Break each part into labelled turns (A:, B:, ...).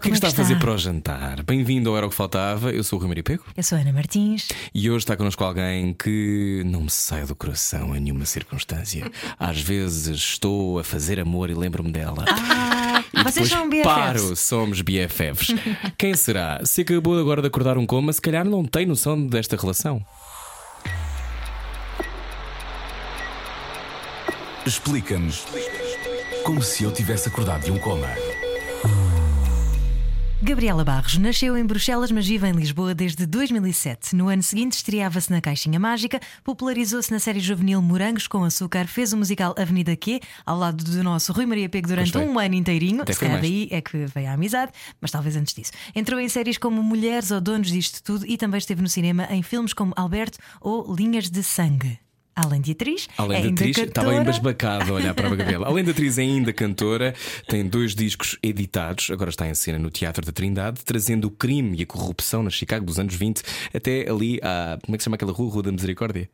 A: O que é que está a fazer para o jantar? Bem-vindo ao Era o que Faltava. Eu sou o Rui Maria Pego
B: Eu sou a Ana Martins.
A: e hoje está connosco alguém que não me sai do coração em nenhuma circunstância. Às vezes estou a fazer amor e lembro-me dela.
B: Ah,
A: E
B: vocês são BFFs.
A: paro, somos BFFs. Quem será? Se acabou agora de acordar um coma, se calhar não tem noção desta relação.
C: Explica-nos como se eu tivesse acordado de um coma.
B: Gabriela Barros nasceu em Bruxelas, mas vive em Lisboa desde 2007. No ano seguinte, estreava-se na Caixinha Mágica, popularizou-se na série juvenil Morangos com Açúcar, fez o musical Avenida Q, ao lado do nosso Rui Maria Pego durante um ano inteirinho.
A: Até
B: Se calhar daí é que veio a amizade, mas talvez antes disso. Entrou em séries como Mulheres ou Donos disto tudo e também esteve no cinema em filmes como Alberto ou Linhas de Sangue. Além de atriz,
A: Além
B: é
A: de
B: ainda
A: atriz, estava embasbacado a olhar para a Gabriela. Além de atriz, é ainda cantora, tem dois discos editados, agora está em cena no Teatro da Trindade, trazendo o crime e a corrupção na Chicago dos anos 20 até ali à. Como é que se chama aquela rua? Rua da Misericórdia?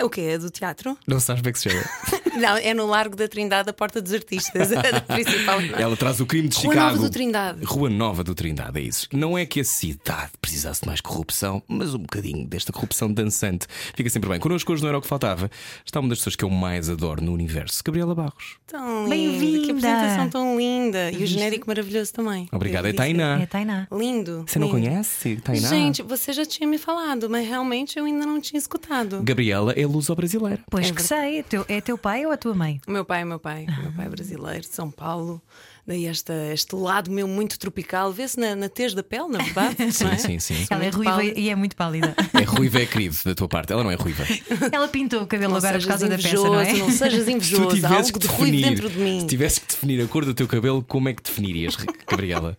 D: O quê? É do teatro?
A: Não sabes como é que se chama?
D: Não, é no Largo da Trindade, a Porta dos Artistas, a principal.
A: Ela traz o crime de
D: Rua
A: Chicago.
D: Nova do Trindade.
A: Rua Nova do Trindade, é isso. Não é que a cidade precisasse de mais corrupção, mas um bocadinho desta corrupção dançante. Fica sempre bem. Connosco hoje não era o que faltava. Está uma das pessoas que eu mais adoro no universo, Gabriela Barros.
D: Tão linda.
B: Bem-vinda.
D: Que apresentação tão linda. E o genérico maravilhoso também.
A: Obrigado. É. Tainá.
B: É Tainá.
D: Lindo.
A: Você não
D: lindo.
A: conhece? Tainá?
D: Gente, você já tinha me falado, mas realmente eu ainda não tinha escutado.
A: Gabriela é luso-brasileira.
B: Pois
D: É
B: que sei, é teu, é teu pai ou a tua mãe?
D: O meu pai, o meu pai, o meu pai é brasileiro, de São Paulo. Daí esta, este lado meu muito tropical. Vê-se na, na tez da pele, na verdade.
A: Sim,
D: não é?
A: sim, sim.
B: Ela é ruiva
D: pálida.
B: e é muito pálida.
A: É ruiva, é querido da tua parte. Ela não é ruiva.
B: Ela pintou o cabelo
D: Não
B: agora por causa da peça, não é?
D: não sejas
A: Se tu
D: invejoso. Há
A: tivesses
D: algo
A: que
D: de ruivo
A: definir,
D: dentro de mim.
A: se tivesses que definir a cor do teu cabelo, como é que definirias, Gabriela?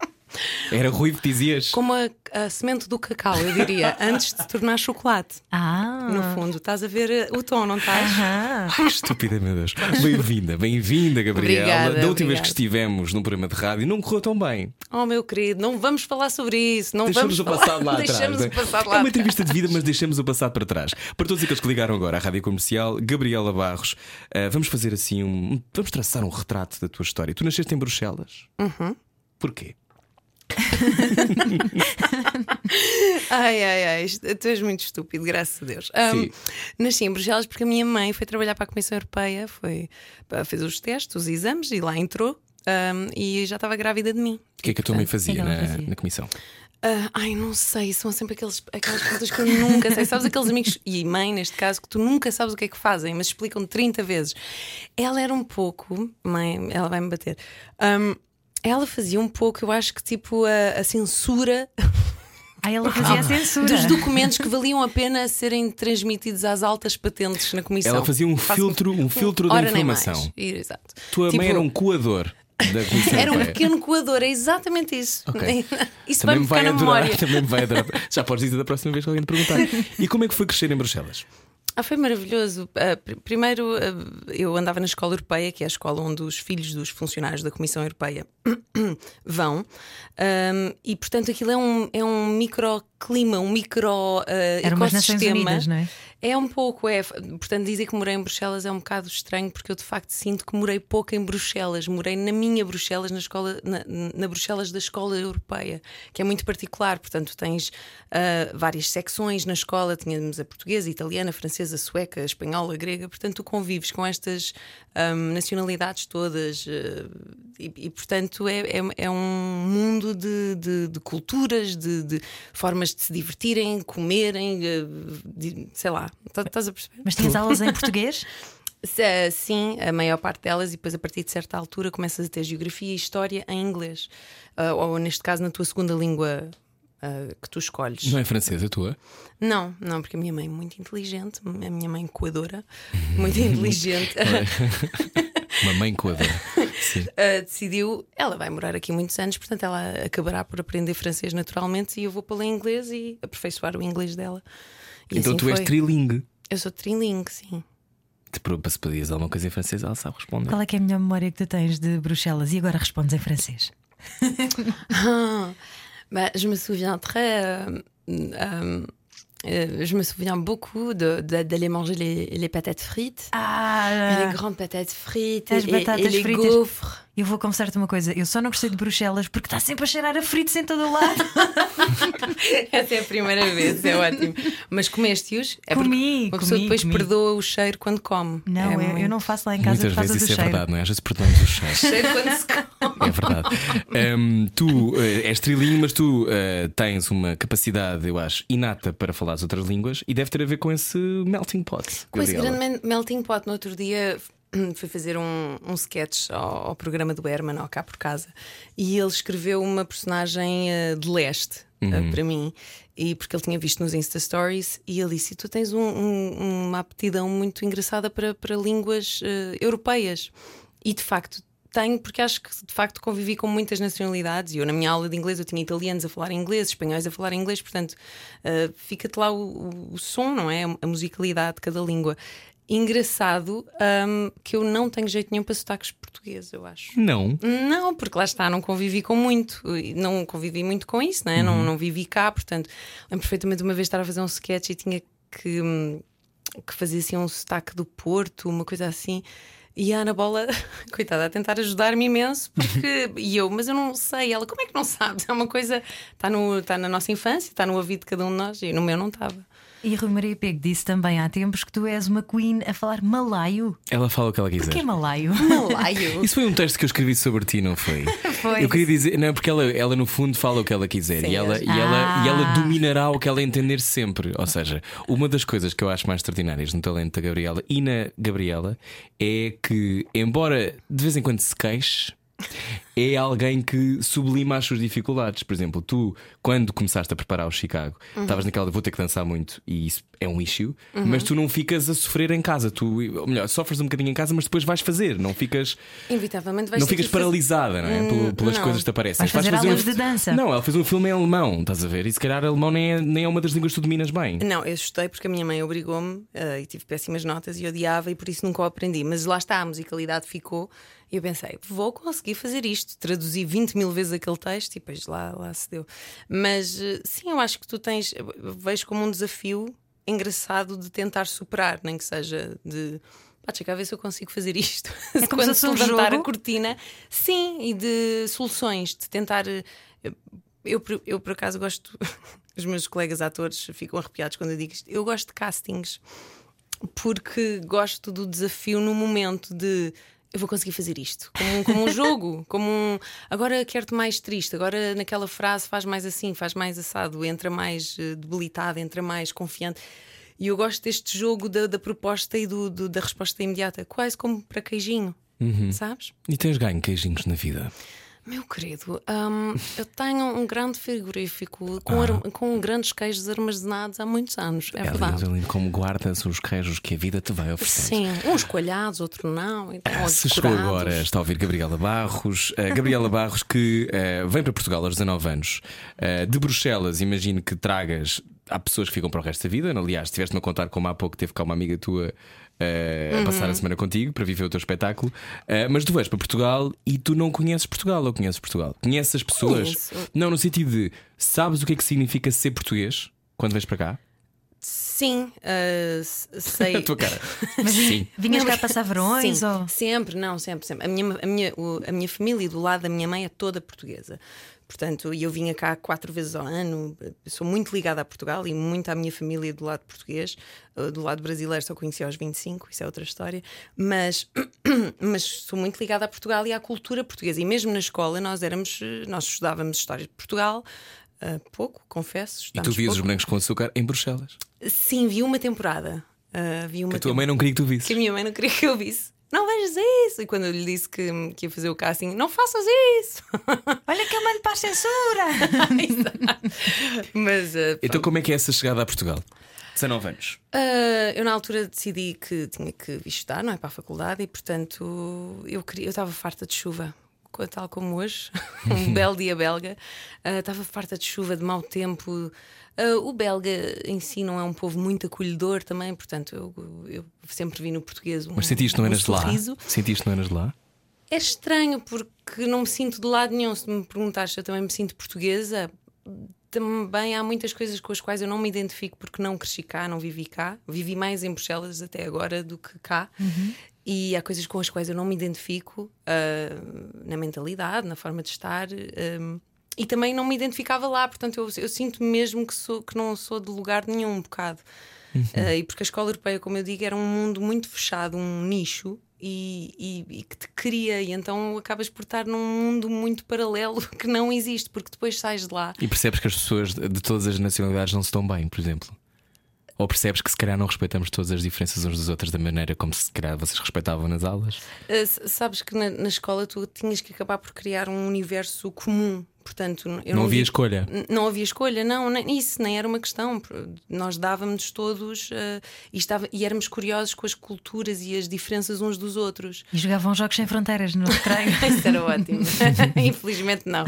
A: Era ruivo, dizias?
D: Como a, a semente do cacau, eu diria, antes de se tornar chocolate.
B: Ah,
D: No fundo, estás a ver eh, o tom, não estás?
A: Ai, que estúpida, meu Deus. Bem-vinda, bem-vinda, Gabriela.
D: Obrigada,
A: da última vez que estivemos num programa de rádio, não correu tão bem.
D: Oh, meu querido, não vamos falar sobre isso. Não
A: Deixamos
D: vamos
A: o
D: falar-
A: passado lá atrás.
D: Deixamos
A: não é?
D: o passado
A: é
D: lá
A: uma
D: atrás.
A: entrevista de vida, mas deixamos o passado para trás. Para todos aqueles que ligaram agora à rádio comercial, Gabriela Barros, ah, vamos fazer assim um. Vamos traçar um retrato da tua história. Tu nasceste em Bruxelas.
D: Uhum.
A: Porquê?
D: Ai, ai, ai, tu és muito estúpido, graças a Deus.
A: Sim.
D: nasci em Bruxelas porque a minha mãe foi trabalhar para a Comissão Europeia, foi, fez os testes, os exames e lá entrou. ahm, e já estava grávida de mim.
A: O que é que a tua mãe fazia, na,
B: fazia?
A: na comissão?
D: Ah, ai, não sei, são sempre aqueles, aquelas perguntas que eu nunca sei. Sabes aqueles amigos, e mãe neste caso, que tu nunca sabes o que é que fazem, mas explicam 30 vezes. Ela era um pouco, mãe, ela vai me bater. ahm, ela fazia um pouco, eu acho que tipo a, a censura
B: Ah, ela fazia a censura.
D: dos documentos que valiam a pena serem transmitidos às altas patentes na comissão.
A: Ela fazia um
D: Faço-
A: filtro, um filtro da informação.
D: Exato.
A: Tua
D: Tipo,
A: mãe era um coador da comissão
D: Era um
A: europeia.
D: pequeno coador, é exatamente isso.
A: Ok.
D: Isso vai
A: Também vai
D: ficar na
A: adorar,
D: memória.
A: também me vai adorar. Já podes dizer da próxima vez que alguém te perguntar. E como é que foi crescer em Bruxelas?
D: Ah, foi maravilhoso. Ah, pr- primeiro, ah, eu andava na escola europeia, que é a escola onde os filhos dos funcionários da Comissão Europeia vão, Ahm, e portanto aquilo é um, é um microclima, um micro ah,
B: Eram umas Nações
D: ecossistema.
B: Unidas, não é?
D: É um pouco, é. Portanto, dizer que morei em Bruxelas é um bocado estranho, porque eu de facto sinto que morei pouco em Bruxelas. Morei na minha Bruxelas, na escola, na, na Bruxelas da escola europeia, que é muito particular. Portanto, tens ah, várias secções na escola, tínhamos a portuguesa, a italiana, a francesa, a sueca, a espanhola, a grega. Portanto, tu convives com estas ahm, nacionalidades todas ah, e, e, portanto, é, é, é um mundo de, de, de culturas, de, de formas de se divertirem, comerem, ah, de- sei lá. Tá- Estás a perceber?
B: Mas tinhas aulas em português?
D: Se- Sim, a maior parte delas, e depois a partir de certa altura começas a ter geografia e história em inglês. Ah, ou neste caso na tua segunda língua ah, que tu escolhes.
A: Não é francesa a tua?
D: Não, não, porque a minha mãe é muito inteligente, a minha mãe coadora, muito inteligente,
A: Uma mãe coadora.
D: Ah, decidiu, ela vai morar aqui muitos anos, portanto ela acabará por aprender francês naturalmente e eu vou pô-la em inglês e aperfeiçoar o inglês dela. E
A: Então
D: assim
A: tu és
D: foi.
A: trilingue.
D: Eu sou trilingue, sim.
A: Se pedias alguma coisa em francês, ela sabe responder.
B: Qual é que é a melhor memória que tu tens de Bruxelas? E agora respondes em francês.
D: Bah, je me souviens très. euh, euh, euh, je me souviens beaucoup de- de- d'aller manger les, les patates frites.
B: Ah,
D: Les grandes patates frites et, et- et les
B: fritas.
D: gaufres.
B: Eu vou confessar-te uma coisa: eu só não gostei de Bruxelas porque está sempre a cheirar a fritos em todo o lado.
D: Essa é a primeira vez, é ótimo. Mas comeste-os? É porque
B: Comi,
D: Uma pessoa
B: comi,
D: depois
B: comi.
D: perdoa o cheiro quando come.
B: Não,
D: é
B: eu, eu
D: muito-
B: não faço lá em casa
A: Muitas
B: por causa
A: vezes
B: do
A: isso é
B: cheiro.
A: verdade, não é? Às vezes perdemos o cheiro.
D: Cheiro quando se come.
A: É verdade. Hum, tu eh, és trilingue, mas tu eh, tens uma capacidade, eu acho, inata para falar as outras línguas e deve ter a ver com esse melting pot.
D: Com esse grande mel- melting pot, no outro dia fui fazer um, um sketch ao, ao programa do Herman, ao Cá por Casa, e ele escreveu uma personagem eh, de leste eh, para mim, e porque ele tinha visto nos Insta Stories, e ele disse: Tu tens um- um- uma aptidão muito engraçada para, para línguas eh, europeias. E de facto. Tenho, porque acho que de facto convivi com muitas nacionalidades e eu na minha aula de inglês eu tinha italianos a falar inglês, espanhóis a falar inglês, portanto eh, fica-te lá o- o som, não é? A musicalidade de cada língua. Engraçado hum, que eu não tenho jeito nenhum para sotaques portugueses, eu acho.
A: Não.
D: Não, porque lá está, não convivi com muito, não convivi muito com isso, né? não, não vivi cá, portanto, lembro perfeitamente uma vez estar a fazer um sketch e tinha que, hum, que fazer assim um sotaque do Porto, uma coisa assim. E a Ana Bola, coitada, a tentar ajudar-me imenso, porque. e eu, mas eu não sei. Ela, como é que não sabes? É uma coisa. Está tá na nossa infância, está no ouvido de cada um de nós, e no meu não estava.
B: E Rui Maria Pego disse também há tempos que tu és uma queen a falar malaio.
A: Ela fala o que ela quiser.
B: Porquê malaio?
D: Malaio.
A: Isso foi um texto que eu escrevi sobre ti, não foi?
B: Foi.
A: Eu queria dizer, não, porque ela, ela no fundo fala o que ela quiser
D: Sim,
A: e, ela, e, ela, e ela
B: Ah.
A: dominará o que ela entender sempre. Ou seja, uma das coisas que eu acho mais extraordinárias no talento da Gabriela e na Gabriela é que, embora de vez em quando se queixe. É alguém que sublima as suas dificuldades. Por exemplo, tu, quando começaste a preparar o Chicago, estavas naquela de vou ter que dançar muito e isso é um issue, mas tu não ficas a sofrer em casa. Tu, ou melhor, sofres um bocadinho em casa, mas depois vais fazer. Não ficas
D: Inevitavelmente vais
A: não ficas
D: que fazer-
A: paralisada, não é? Pel- Pelas
D: não.
A: coisas que te aparecem.
B: Vais fazer aulas
A: um...
B: de dança.
A: Não, ela fez um filme em alemão, estás a ver? E se calhar alemão nem é, nem é uma das línguas que tu dominas bem.
D: Não, eu estudei porque a minha mãe obrigou-me eh, e tive péssimas notas e odiava e por isso nunca o aprendi. Mas lá está, a musicalidade ficou e eu pensei, vou conseguir fazer isto. Traduzi 20 mil vezes aquele texto e depois lá, lá se deu. Mas eh, sim, eu acho que tu tens, eu vejo como um desafio engraçado de tentar superar, nem que seja de. Pá, deixa ver se eu consigo fazer isto.
B: É
D: Quando se levantar
B: jogo.
D: a cortina, sim, e de soluções, de tentar. eh, Eu, eu por acaso gosto, os meus colegas atores ficam arrepiados quando eu digo isto. Eu gosto de castings porque gosto do desafio no momento de eu vou conseguir fazer isto, como, um- como um jogo, como um agora quero-te mais triste, agora naquela frase faz mais assim, faz mais assado, entra mais eh, debilitada, entra mais confiante. E eu gosto deste jogo da, da proposta e do, do- da resposta imediata, quase como para queijinho, sabes?
A: E tens ganho queijinhos na vida.
D: Meu querido, hum, eu tenho um grande frigorífico com, ar- com grandes queijos armazenados há muitos anos, é,
A: É lindo,
D: verdade.
A: é lindo como guardas os queijos que a vida te vai oferecendo.
D: Sim, uns coalhados, outros não. Então,
A: Ah, Se chegou agora, está a ouvir Gabriela Barros. Uh, Gabriela Barros, que uh, vem para Portugal aos 19 anos, uh, de Bruxelas. Imagino que tragas. Há pessoas que ficam para o resto da vida. Aliás, estiveste-me a contar como há pouco teve cá uma amiga tua uh, a passar a semana contigo para viver o teu espetáculo. Uh, mas tu vais para Portugal e tu não conheces Portugal ou conheces Portugal? Conheces as pessoas?
D: Conheço.
A: Não, no sentido de sabes o que é que significa ser português quando vais para cá?
D: Sim, s- sei.
A: A tua cara. Sim.
B: Vinhas cá passar verões?
D: Sim,
B: Ou...
D: sempre, não, sempre, sempre. A minha, a, minha, o- a minha família do lado da minha mãe é toda portuguesa. Portanto, eu vinha cá quatro vezes ao ano, sou muito ligada a Portugal e muito à minha família do lado português. Uh, Do lado brasileiro só conheci aos 25, isso é outra história. Mas, mas sou muito ligada a Portugal e à cultura portuguesa. E mesmo na escola nós éramos, eh, nós estudávamos história de Portugal. uh, pouco, confesso.
A: E tu vias os brancos com açúcar em Bruxelas.
D: Sim, vi uma temporada. Uh, vi uma
A: Que a tua
D: temporada
A: mãe não queria que tu visses.
D: que a minha mãe não queria que eu visse. Não vejas isso! E quando eu lhe disse que, que ia fazer o casting, não faças isso!
B: Olha que eu mando para a censura!
D: Mas uh,
A: Então, como é que é essa chegada a Portugal? 19 anos.
D: uh, eu na altura decidi que tinha que estudar, não é? Para a faculdade, e portanto eu queria, eu estava farta de chuva. Tal como hoje, um belo dia belga. Ah, Estava farta de chuva, de mau tempo. Ah, o belga em si não é um povo muito acolhedor também, portanto, eu, eu sempre vi no português um,
A: Mas sentiste não
D: um
A: eras de lá?
D: sorriso.
A: Sentiste não eras de lá?
D: É estranho porque não me sinto de lado nenhum. Se me perguntares se eu também me sinto portuguesa, também há muitas coisas com as quais eu não me identifico porque não cresci cá, não vivi cá. Vivi mais em Bruxelas até agora do que cá. E há coisas com as quais eu não me identifico ah, na mentalidade, na forma de estar. ah, e também não me identificava lá, portanto eu, eu sinto mesmo que, sou, que não sou de lugar nenhum um bocado. Ah, e porque a escola europeia, como eu digo, era um mundo muito fechado, um nicho. E, e- e que te cria, e então acabas por estar num mundo muito paralelo que não existe, porque depois sais de lá
A: E percebes que as pessoas de de todas as nacionalidades não se dão bem, por exemplo? Ou percebes que se calhar não respeitamos todas as diferenças uns dos outros da maneira como se calhar vocês respeitavam nas aulas?
D: Uh, sabes que na, na escola tu tinhas que acabar por criar um universo comum. Portanto, eu
A: não
D: não,
A: havia
D: digo-
A: escolha.
D: Não havia escolha, não, nem, isso nem era uma questão. Nós dávamos todos uh, e, estava, e éramos curiosos com as culturas e as diferenças uns dos outros.
B: E jogavam jogos sem fronteiras no recreio.
D: Isso era ótimo. Infelizmente não.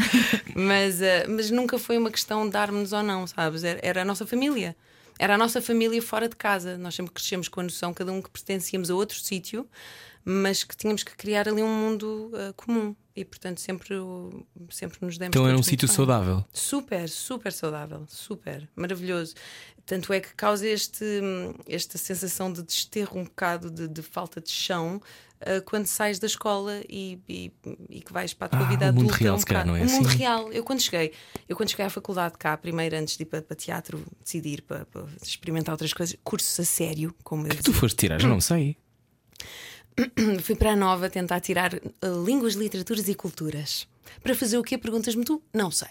D: Mas, uh, mas nunca foi uma questão de darmos ou não, sabes? Era, era a nossa família. Era a nossa família fora de casa. Nós sempre crescemos com a noção, cada um que pertencíamos a outro sítio, mas que tínhamos que criar ali um mundo uh, comum. E portanto sempre, sempre nos demos
A: Então era um sítio
D: bem.
A: saudável.
D: Super, super saudável, super, maravilhoso. Tanto é que causa este, hum, esta sensação de desterro um bocado de, de falta de chão ah, quando sais da escola e, e- e que vais para a tua
A: Ah,
D: vida
A: o mundo
D: adulta.
A: real,
D: um
A: se calhar, não é
D: O mundo
A: assim?
D: real. Eu quando cheguei, eu quando cheguei à faculdade cá, primeiro antes de ir para, para teatro, decidir para, para experimentar outras coisas, cursos a sério, como eu
A: O que tu foste tirar? Já não sei.
D: Fui para a Nova tentar tirar ah, línguas, literaturas e culturas. Para fazer o quê? Perguntas-me tu? Não sei.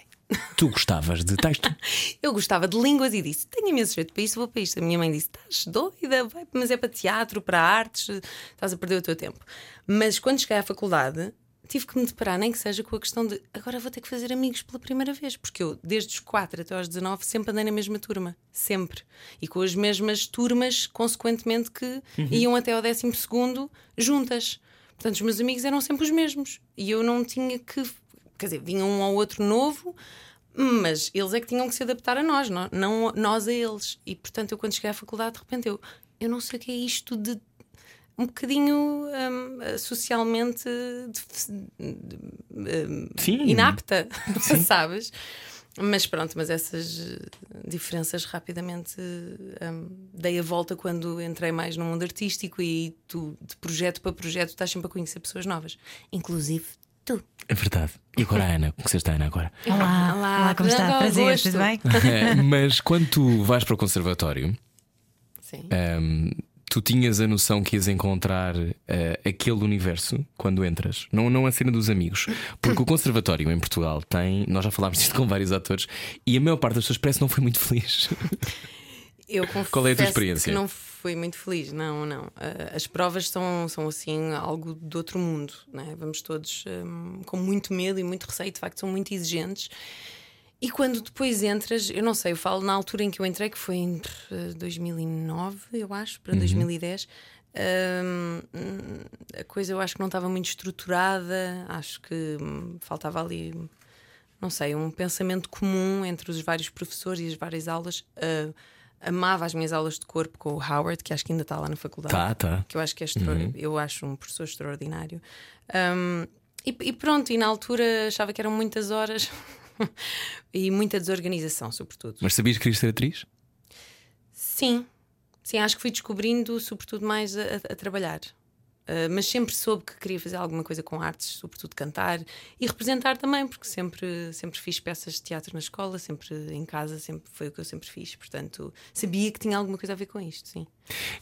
A: Tu gostavas de texto.
D: Eu gostava de línguas e disse: Tenho imenso jeito para isso, vou para isto. A minha mãe disse: Estás doida, vai, mas é para teatro, para artes, estás a perder o teu tempo. Mas quando cheguei à faculdade, tive que me deparar, nem que seja com a questão de agora vou ter que fazer amigos pela primeira vez, porque eu, desde os 4 até aos 19, sempre andei na mesma turma, sempre. E com as mesmas turmas, consequentemente, que iam até ao 12 juntas. Portanto, os meus amigos eram sempre os mesmos. E eu não tinha que. Quer dizer, vinha um ou outro novo, mas eles é que tinham que se adaptar a nós, não, não nós a eles. E portanto, eu quando cheguei à faculdade, de repente, eu, eu não sei o que é isto de um bocadinho hum, socialmente def- hum,
A: Sim.
D: inapta, sabes? Mas pronto, mas essas diferenças rapidamente hum, dei a volta quando entrei mais no mundo artístico e tu, de projeto para projeto, estás sempre a conhecer pessoas novas, inclusive tu.
A: É verdade. E agora a Ana? Conheceste a Ana agora?
B: Olá,
D: Olá,
B: olá, como está? Prazer,
D: gosto.
B: tudo bem?
A: Mas quando tu vais para o conservatório,
D: Sim.
A: ehm, tu tinhas a noção que ias encontrar eh, aquele universo quando entras, não, não a cena dos amigos. Porque o conservatório em Portugal tem, nós já falámos disto com vários atores, e a maior parte das pessoas parece que não foi muito feliz.
D: Eu confesso
A: Qual é a tua experiência?
D: que não fui muito feliz, não, não. Ah, as provas são, são assim algo de outro mundo, né? Vamos todos hum, com muito medo e muito receio, de facto, são muito exigentes. E quando depois entras, eu não sei, eu falo na altura em que eu entrei, que foi eh, 2009, eu acho, para 2010. hum, a coisa eu acho que não estava muito estruturada, acho que hum, faltava ali não sei, um pensamento comum entre os vários professores e as várias aulas. Ah, amava as minhas aulas de corpo com o Howard, que acho que ainda está lá na faculdade.
A: Tá, tá.
D: Que eu acho que é extra... eu acho um professor extraordinário. Ahm, e, e pronto, e na altura achava que eram muitas horas e muita desorganização, sobretudo.
A: Mas sabias que querias ser atriz?
D: Sim, sim, acho que fui descobrindo, sobretudo, mais a- a trabalhar. Uh, mas sempre soube que queria fazer alguma coisa com artes, sobretudo cantar e representar também, porque sempre, sempre fiz peças de teatro na escola, sempre em casa, sempre foi o que eu sempre fiz. Portanto, sabia que tinha alguma coisa a ver com isto, sim.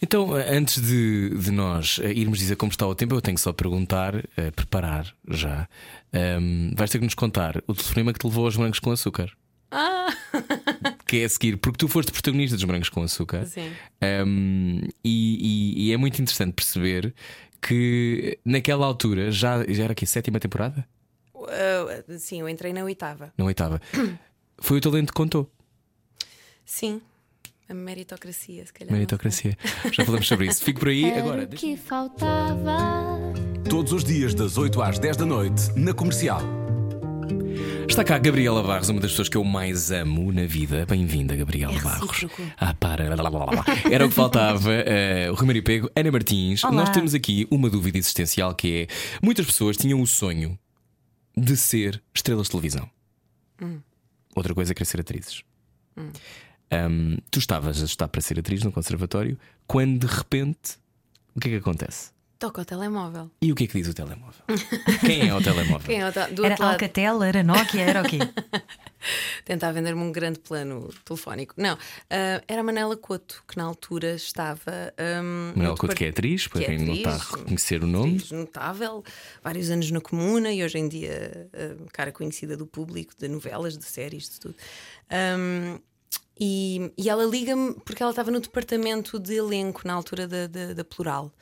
A: Então, eh, antes de, de nós eh, irmos dizer como está o tempo, eu tenho só perguntar, preparar já. Ehm, vais ter que nos contar o telefonema que te levou aos morangos com açúcar.
D: Ah!
A: Que é a seguir, porque tu foste protagonista dos morangos com açúcar.
D: Sim.
A: Um, e, e- e é muito interessante perceber que naquela altura já, já era aqui, sétima temporada?
D: Uh, sim, eu entrei na oitava.
A: Na oitava. Foi o talento que contou.
D: Sim, a meritocracia, se calhar.
A: Meritocracia. Já falamos sobre isso. Fico por aí
E: Era
A: agora.
E: o que faltava
C: Todos os dias, das 8 às 10 da noite, na comercial.
A: Está cá a Gabriela Barros, uma das pessoas que eu mais amo na vida. Bem-vinda, Gabriela
D: É
A: Barros. Ah, para. Era o que faltava. Eh, o Rui Mário Pego, Ana Martins.
B: Olá.
A: Nós temos aqui uma dúvida existencial que é: muitas pessoas tinham o sonho de ser estrelas de televisão.
D: Hum.
A: Outra coisa é querer ser atrizes. Ahm, tu estavas a estudar para ser atriz no conservatório quando de repente o que é que acontece?
D: Toca o telemóvel.
A: E o que é que diz o telemóvel? Quem é o telemóvel?
D: Quem é o te-
B: Era? Alcatel, era Nokia, era o quê?
D: Tentar vender-me um grande plano telefónico. Não, ah, era a Manela Couto, que na altura estava. Um,
A: Manuel Couto, que é atriz, para quem não está a reconhecer o nome.
D: atriz notável, vários anos na comuna e hoje em dia ah, cara conhecida do público, de novelas, de séries, de tudo. Um, e, e ela liga-me porque ela estava no departamento de elenco na altura da, da, da Plural.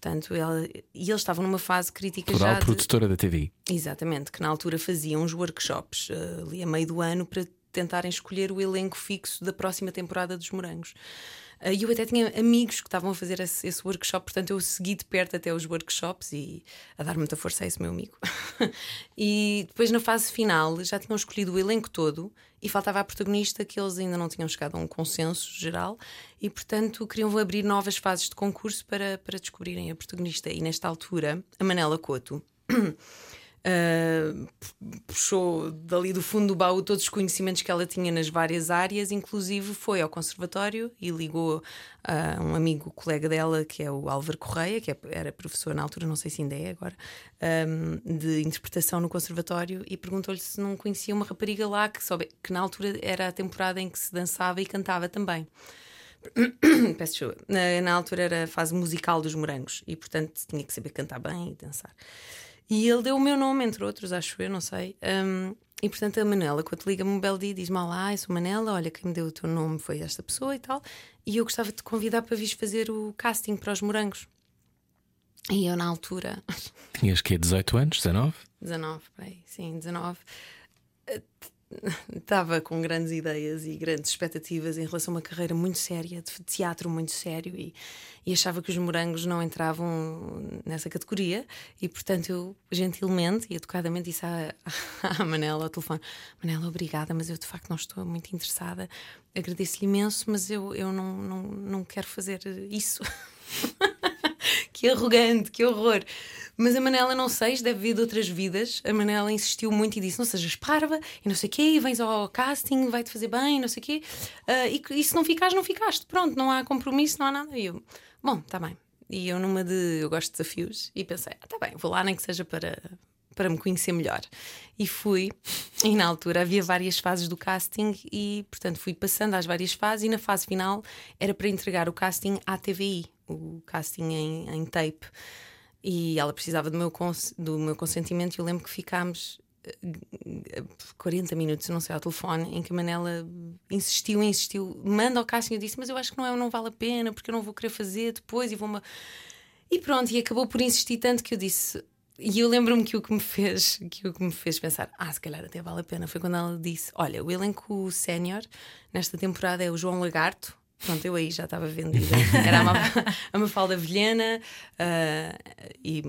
D: Portanto, ela, e eles estavam numa fase crítica
A: Plural,
D: já. de-
A: produtora da TV.
D: Exatamente, que na altura faziam uns workshops eh, ali a meio do ano para tentarem escolher o elenco fixo da próxima temporada dos Morangos. Eh, E eu até tinha amigos que estavam a fazer esse, esse workshop, portanto eu segui de perto até os workshops e a dar muita força a esse meu amigo. e depois na fase final já tinham escolhido o elenco todo e faltava a protagonista que eles ainda não tinham chegado a um consenso geral e portanto queriam abrir novas fases de concurso para, para descobrirem a protagonista. E nesta altura, a Manela Couto Uh, puxou dali do fundo do baú todos os conhecimentos que ela tinha nas várias áreas, inclusive foi ao conservatório e ligou a um amigo colega dela, que é o Álvaro Correia, que é- era professor na altura, não sei se ainda é agora, um, de interpretação no conservatório, e perguntou-lhe se não conhecia uma rapariga lá que, soube, que na altura era a temporada em que se dançava e cantava também. Peço desculpa. Na, na altura era a fase musical dos morangos e, portanto, tinha que saber cantar bem e dançar. E ele deu o meu nome, entre outros, acho eu, não sei. Um, e portanto a Manela, quando liga-me um belo dia, diz-me: Olá, eu sou Manela, olha, quem me deu o teu nome foi esta pessoa e tal. E eu gostava de te convidar para vir fazer o casting para os morangos. E eu, na altura,
A: Tinhas que 18 anos, 19?
D: 19, bem, sim, 19. Estava com grandes ideias e grandes expectativas em relação a uma carreira muito séria, de teatro muito sério, e, e achava que os morangos não entravam nessa categoria. E portanto, eu gentilmente e educadamente disse à, à Manela ao telefone: Manela, obrigada, mas eu de facto não estou muito interessada. Agradeço-lhe imenso, mas eu, eu não, não, não quero fazer isso. que arrogante, que horror. Mas a Manela, não sei, deve vir de outras vidas. A Manela insistiu muito e disse: Não sejas parva e não sei o quê, e vens ao casting, vai-te fazer bem, não sei o quê. Ah, e, e se não ficares, não ficaste. Pronto, não há compromisso, não há nada. E eu, bom, está bem. E eu, numa de. Eu gosto de desafios, e pensei: ah, tá bem, vou lá, nem que seja para. Para me conhecer melhor. E fui, e na altura havia várias fases do casting, e portanto fui passando às várias fases, e na fase final era para entregar o casting à TVI, o casting em, em tape e ela precisava do meu, cons- do meu consentimento e eu lembro que ficámos eh, 40 minutos, não sei, ao telefone em que a Manela insistiu, insistiu manda ao casting, eu disse, mas eu acho que não, é, não vale a pena porque eu não vou querer fazer depois e vou-me... E pronto, e acabou por insistir tanto que eu disse... E eu lembro-me que o que me fez que o que me fez pensar, ah, se calhar até vale a pena, foi quando ela disse: Olha, o elenco sénior nesta temporada é o João Lagarto. Pronto, eu aí já estava vendida. Era a Ma- a Mafalda Vilhena ah, e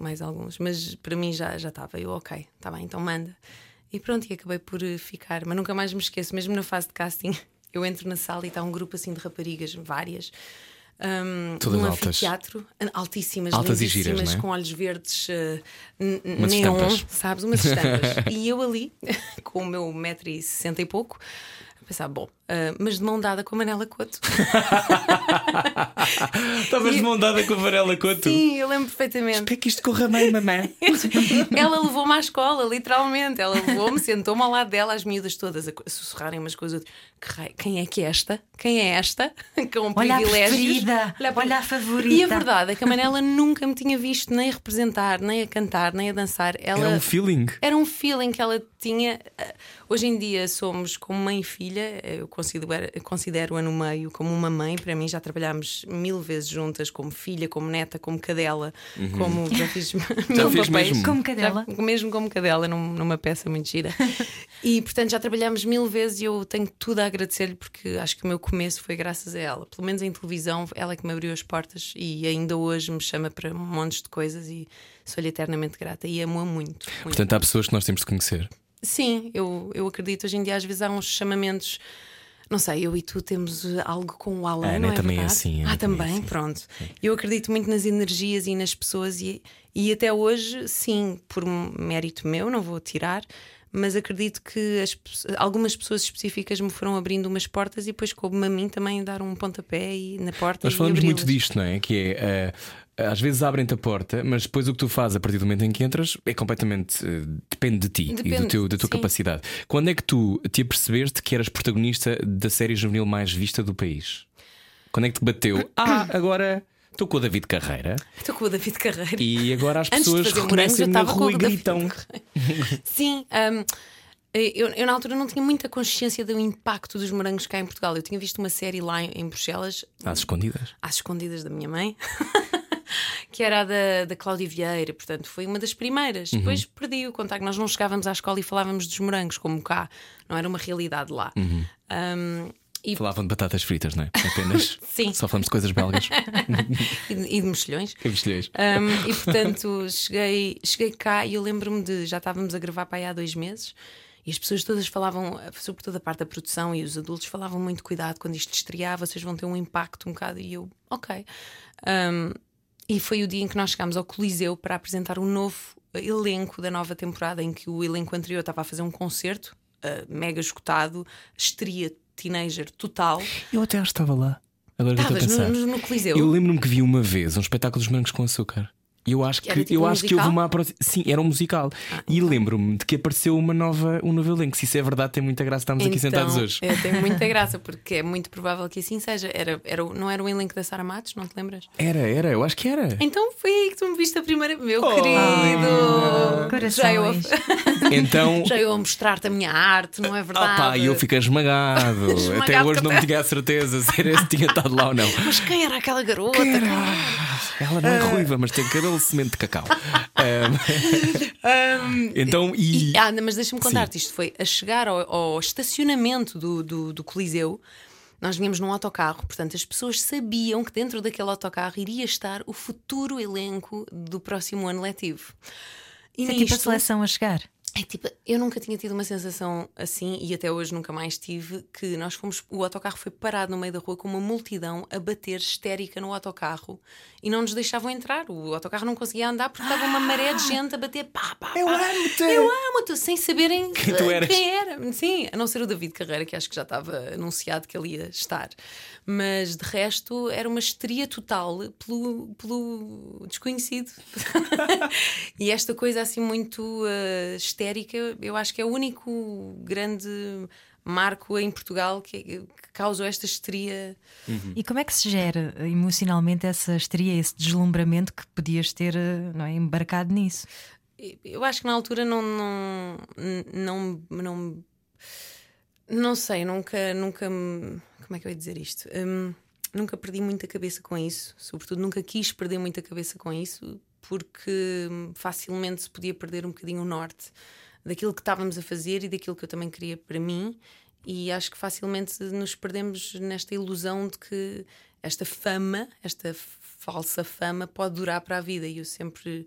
D: mais alguns, mas para mim já já estava. Eu, ok, está bem, então manda. E pronto, e acabei por eh, ficar. Mas nunca mais me esqueço, mesmo na fase de casting, eu entro na sala e está um grupo assim de raparigas, várias. Um,
A: Todas
D: um
A: altas.
D: anfiteatro, altíssimas,
A: Altas e giras, é?
D: com olhos verdes
A: Umas
D: neon,
A: estampas.
D: sabes? Umas estampas. e eu ali, com o meu 1,60m e pouco, a pensar, bom, ah, mas de mão dada com a Manela Couto.
A: Estavas de mão dada com a Varela Couto.
D: Sim, eu lembro perfeitamente.
A: Para que isto corra bem, mamãe?
D: Ela levou-me à escola, literalmente. Ela levou-me, sentou-me ao lado dela, as miúdas todas a a sussurrarem umas coisas outras. Que quem é que é esta? Quem é esta? Com
B: Olha a
D: privilégios.
B: preferida, olha a favorita.
D: E a verdade é que a Manela nunca me tinha visto nem a representar, nem a cantar, nem a dançar. Ela...
A: Era um feeling.
D: Era um feeling que ela tinha. Eh, Hoje em dia somos como mãe e filha. Eu considero- considero-a no meio como uma mãe. Para mim, já trabalhámos mil vezes juntas, como filha, como neta, como cadela, como já fiz mil
A: fez
D: papéis.
A: mesmo?
B: Como cadela?
D: Já- mesmo como cadela, num- numa peça muito gira. e portanto, já trabalhámos mil vezes e eu tenho tudo a agradecer-lhe porque acho que o meu começo foi graças a ela. Pelo menos em televisão, ela é que me abriu as portas e ainda hoje me chama para montes de coisas e sou-lhe eternamente grata e amo-a muito. muito.
A: Portanto, há pessoas que nós temos de conhecer.
D: Sim, eu, eu acredito. Hoje em dia, às vezes, há uns chamamentos. Não sei, eu e tu temos uh, algo com o Alan,
A: A Ana
D: não é
A: também é
D: verdade?
A: assim, a Ana
D: Ah,
A: também é
D: também,
A: assim.
D: pronto. Eu acredito muito nas energias e nas pessoas e, e até hoje, sim, por mérito meu, não vou tirar, mas acredito que as algumas pessoas específicas me foram abrindo umas portas e depois coube-me a mim também dar um pontapé e, na porta
A: Nós falamos muito disto, não é? Que é. eh, às vezes abrem-te a porta, mas depois o que tu fazes a partir do momento em que entras é completamente. eh, depende de ti e do
D: Depende,
A: teu, da tua
D: sim.
A: capacidade. Quando é que tu te apercebeste que eras protagonista da série juvenil mais vista do país? Quando é que te bateu? Ah, agora estou com o David Carreira
D: Estou com o David Carreira.
A: e agora as pessoas reconhecem na rua e gritam.
D: Sim, hum, eu, eu na altura não tinha muita consciência do impacto dos morangos cá em Portugal. Eu tinha visto uma série lá em, Bruxelas,
A: Às escondidas.
D: às escondidas da minha mãe, que era a da, da Cláudia Vieira, portanto foi uma das primeiras. Depois perdi o contacto. Nós não chegávamos à escola e falávamos dos morangos, como cá, não era uma realidade lá. Hum, e,
A: Falavam de batatas fritas, não é? Apenas.
D: Sim.
A: Só falamos de coisas belgas.
D: e de- e de mexilhões.
A: Que bestilhões.
D: Um, e portanto cheguei, cheguei cá e eu lembro-me de já estávamos a gravar para aí há dois meses e as pessoas todas falavam, sobretudo a parte da produção e os adultos falavam muito cuidado quando isto estrear, vocês vão ter um impacto um bocado. E eu, ok. Um, e foi o dia em que nós chegámos ao Coliseu para apresentar o novo elenco da nova temporada, em que o elenco anterior estava a fazer um concerto uh, mega esgotado, estria teenager total.
A: Eu até estava lá. Agora
D: Estavas no, no, no Coliseu.
A: Eu lembro-me que vi uma vez um espetáculo dos morangos com açúcar. Eu acho que,
D: Que era tipo
A: eu
D: um
A: acho que houve
D: musical?
A: uma aproxi- Sim, era um musical.
D: Ah,
A: e lembro-me de que apareceu uma nova, um novo elenco. Se isso é verdade, tem muita graça estarmos aqui sentados hoje.
D: É, tem muita graça, porque é muito provável que assim seja. Era, era, não era o elenco da Sara Matos, não te lembras?
A: Era, era, eu acho que era.
D: Então foi aí que tu me viste a primeira. Meu
A: Oh,
D: querido! Já eu.
A: Então.
D: já eu a mostrar-te a minha arte, não é verdade?
A: Opa, e eu fiquei esmagado. Até
D: Esmagado
A: hoje
D: com
A: não me tinha a certeza se era se tinha estado lá ou não.
D: Mas quem era aquela garota?
A: Ela não é ruiva, mas tem cabelo semente de cacau. Ahm, então, e.
D: E- ah, mas deixa-me contar-te, isto foi a chegar ao, ao estacionamento do, do, do Coliseu. Nós vinhamos num autocarro, portanto, as pessoas sabiam que dentro daquele autocarro iria estar o futuro elenco do próximo ano letivo. E
B: Foi tipo a
D: nisto-
B: seleção a chegar.
D: É tipo, eu nunca tinha tido uma sensação assim e até hoje nunca mais tive que nós fomos, o autocarro foi parado no meio da rua com uma multidão a bater histérica no autocarro e não nos deixavam entrar. O autocarro não conseguia andar porque estava uma maré de gente a bater pá, pá, pá.
A: Eu amo-te!
D: Eu amo-te, sem saberem
A: Quem tu eras.
D: quem era. Sim, a não ser o David Carreira, que acho que já estava anunciado que ele ia estar. Mas de resto era uma histeria total pelo, pelo desconhecido. e esta coisa assim muito eh, histérica, eu acho que é o único grande marco em Portugal que, que causou esta histeria.
B: E como é que se gera emocionalmente essa histeria, esse deslumbramento que podias ter eh, não é, embarcado nisso?
D: Eu acho que na altura não não não não, não sei, nunca nunca me- como é que eu ia dizer isto? Hum, nunca perdi muita cabeça com isso, sobretudo nunca quis perder muita cabeça com isso, porque hum, facilmente se podia perder um bocadinho o norte daquilo que estávamos a fazer e daquilo que eu também queria para mim. E acho que facilmente nos perdemos nesta ilusão de que esta fama, esta falsa fama, pode durar para a vida. E eu sempre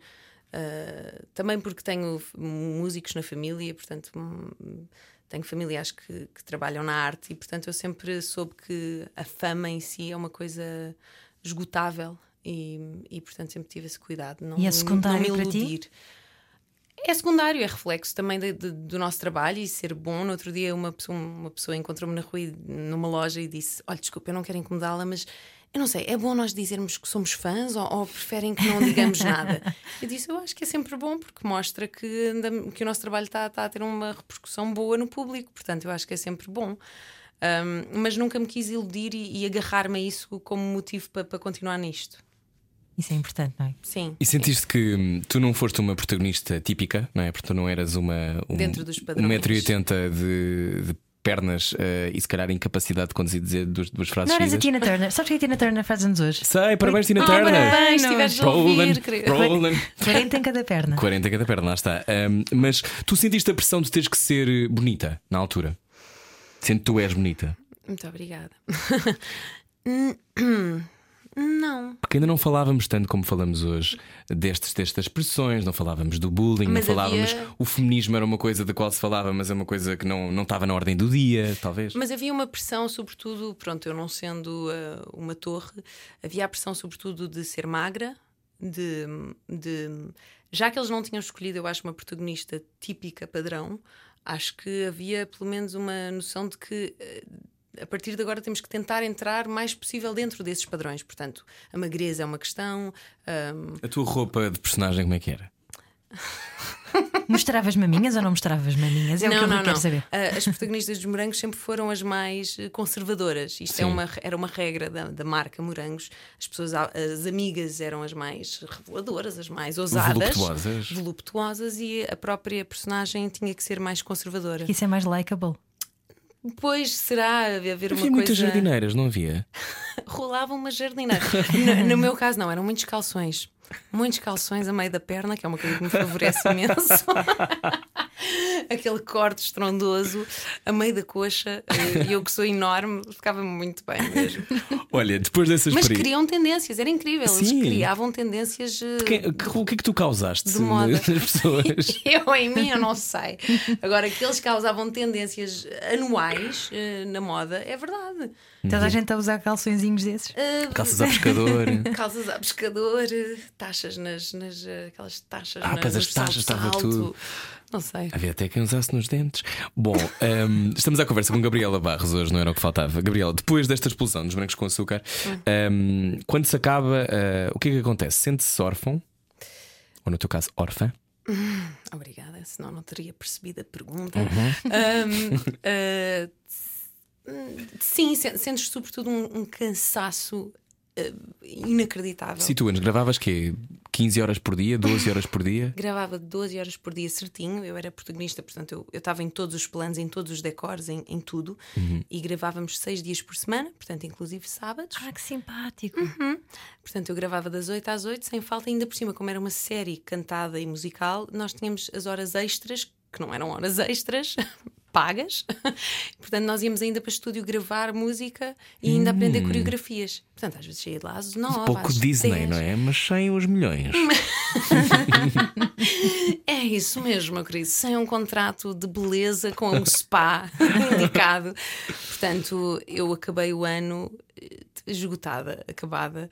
D: Uh, também porque tenho músicos na família, portanto, hum, tenho familiares que, que trabalham na arte e, portanto, eu sempre soube que a fama em si é uma coisa esgotável e, e portanto, sempre tive esse cuidado. Não,
B: E é
D: não
B: secundário
D: me
B: para ti?
D: iludir. É secundário, é reflexo também de- de- do nosso trabalho e ser bom. No outro dia, uma pessoa, uma pessoa encontrou-me na rua, numa loja, e disse: Olha, desculpa, eu não quero incomodá-la, mas eu não sei, é bom nós dizermos que somos fãs ou, ou preferem que não digamos nada? Eu disse: Eu acho que é sempre bom porque mostra que, que o nosso trabalho está está a ter uma repercussão boa no público, portanto, eu acho que é sempre bom. Um, mas nunca me quis iludir e, e agarrar-me a isso como motivo para para continuar nisto.
B: Isso é importante, não é?
D: Sim.
A: E sentiste que hum, tu não foste uma protagonista típica, não é? Porque tu não eras uma. Um,
D: Dentro dos padrões.
A: 1,80m de, de pernas eh, e se calhar incapacidade de conduzir dizer duas, duas frases
B: Não eras a. Tina Turner. Sabes que a Tina Turner faz anos hoje?
A: Sei, parabéns, Tina
D: Ah,
A: Turner.
D: parabéns,
B: Não.
D: estiveste a ouvir, querido.
A: Roland.
B: 40 em cada perna.
A: 40 em cada perna, lá está. Ahm, mas tu sentiste a pressão de teres que ser bonita na altura? Sendo que tu és bonita.
D: Muito obrigada. Não.
A: Porque ainda não falávamos tanto como falamos hoje destes, destas pressões, não falávamos do bullying,
D: Mas
A: não falávamos.
D: havia-
A: O feminismo era uma coisa da qual se falava, mas é uma coisa que não, não estava na ordem do dia, talvez.
D: Mas havia uma pressão, sobretudo, pronto, eu não sendo ah, uma torre, havia a pressão, sobretudo, de ser magra, de, de. Já que eles não tinham escolhido, eu acho, uma protagonista típica, padrão, acho que havia pelo menos uma noção de que. eh, A partir de agora temos que tentar entrar mais possível dentro desses padrões. Portanto, a magreza é uma questão. ahm,
A: A tua roupa de personagem, como é que era?
B: Mostravas maminhas ou não mostravas maminhas? É o que eu
D: não, não,
B: quero
D: não.
B: saber.
D: Ah, As protagonistas dos morangos sempre foram as mais eh, conservadoras. Isto é uma, era uma regra da, da marca Morangos. As pessoas, as amigas eram as mais reveladoras, as mais ousadas,
A: Voluptuosas.
D: voluptuosas e a própria personagem tinha que ser mais conservadora.
B: Isso é mais likable.
D: Depois será haver
A: Havia
D: uma
A: muitas
D: coisa.
A: jardineiras, não havia?
D: Rolava uma jardineira. no, no meu caso, não, eram muitos calções. Muitos calções a meio da perna, que é uma coisa que me favorece imenso. Aquele corte estrondoso a meio da coxa. eh, E eu que sou enorme, ficava muito bem mesmo.
A: Olha, depois dessas
D: Mas criam tendências, era incrível. Eles
A: Sim.
D: criavam tendências. eh,
A: Quem- o que é que tu causaste
D: De moda.
A: nas pessoas?
D: Eu em mim eu não sei. Agora que eles causavam tendências anuais eh, na moda, é verdade.
B: Toda a gente a usar calçõezinhos desses.
D: Eh,
A: Calças a pescador.
D: Calças a pescador, taxas nas, nas eh, aquelas taxas
A: Ah, pois as taxas, estava tudo.
D: Não sei.
A: Havia até quem usasse nos dentes. Bom, hum, estamos à conversa com Gabriela Barros hoje, não era o que faltava. Gabriela, depois desta explosão dos brancos com açúcar, hum, quando se acaba, ah, o que é que acontece? Sente-se órfão? Ou no teu caso, órfã?
D: Obrigada, senão não teria percebido a pergunta.
A: Uhum.
D: Ahm, ah, sim, sen- sentes sobretudo um, um cansaço ah, inacreditável.
A: Situa-nos, gravavas quê? 15 horas por dia, 12 horas por dia?
D: Gravava 12 horas por dia certinho, eu era protagonista, portanto eu eu estava em todos os planos, em todos os decors, em, em tudo, e gravávamos seis dias por semana, portanto, inclusive sábados.
B: Ah, que simpático.
D: Portanto, eu gravava das 8 às 8, sem falta, ainda por cima, como era uma série cantada e musical, nós tínhamos as horas extras, que não eram horas extras, pagas. Portanto, nós íamos ainda para estúdio gravar música e ainda aprender coreografias. Portanto, às vezes saía de lá às 9.
A: Um pouco
D: às
A: Disney,
D: 10.
A: não é? Mas sem os milhões.
D: É isso mesmo, meu querido. Sem um contrato de beleza com um spa indicado. Portanto, eu acabei o ano eh, esgotada, acabada.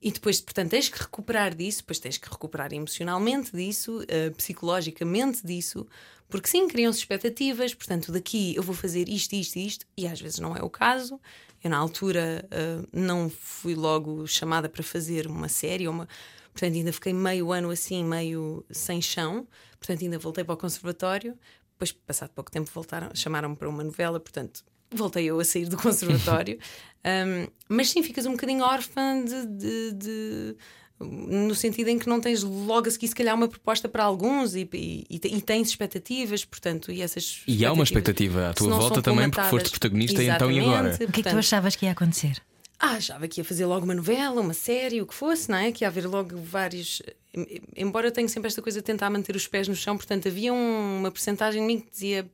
D: E depois, portanto, tens que recuperar disso, depois tens que recuperar emocionalmente disso, eh, psicologicamente disso, porque sim, criam-se expectativas, portanto, daqui eu vou fazer isto, isto e isto, e às vezes não é o caso. Eu, na altura, eh, não fui logo chamada para fazer uma série, uma, portanto, ainda fiquei meio ano assim, meio sem chão, portanto, ainda voltei para o conservatório. Depois, passado pouco tempo, voltaram, chamaram-me para uma novela, portanto, voltei eu a sair do conservatório. Um, mas sim, ficas um bocadinho órfã de, de- de- no sentido em que não tens logo a seguir, se calhar, uma proposta para alguns e, e, e te- e tens expectativas, portanto, e essas
A: E há uma expectativa à tua volta também, porque foste protagonista, então e agora?
B: O que é que tu achavas que ia acontecer?
D: ah, achava que ia fazer logo uma novela, uma série, o que fosse, não é? Que ia haver logo vários. em- Embora eu tenha sempre esta coisa de tentar manter os pés no chão, portanto, havia um- uma porcentagem de mim que dizia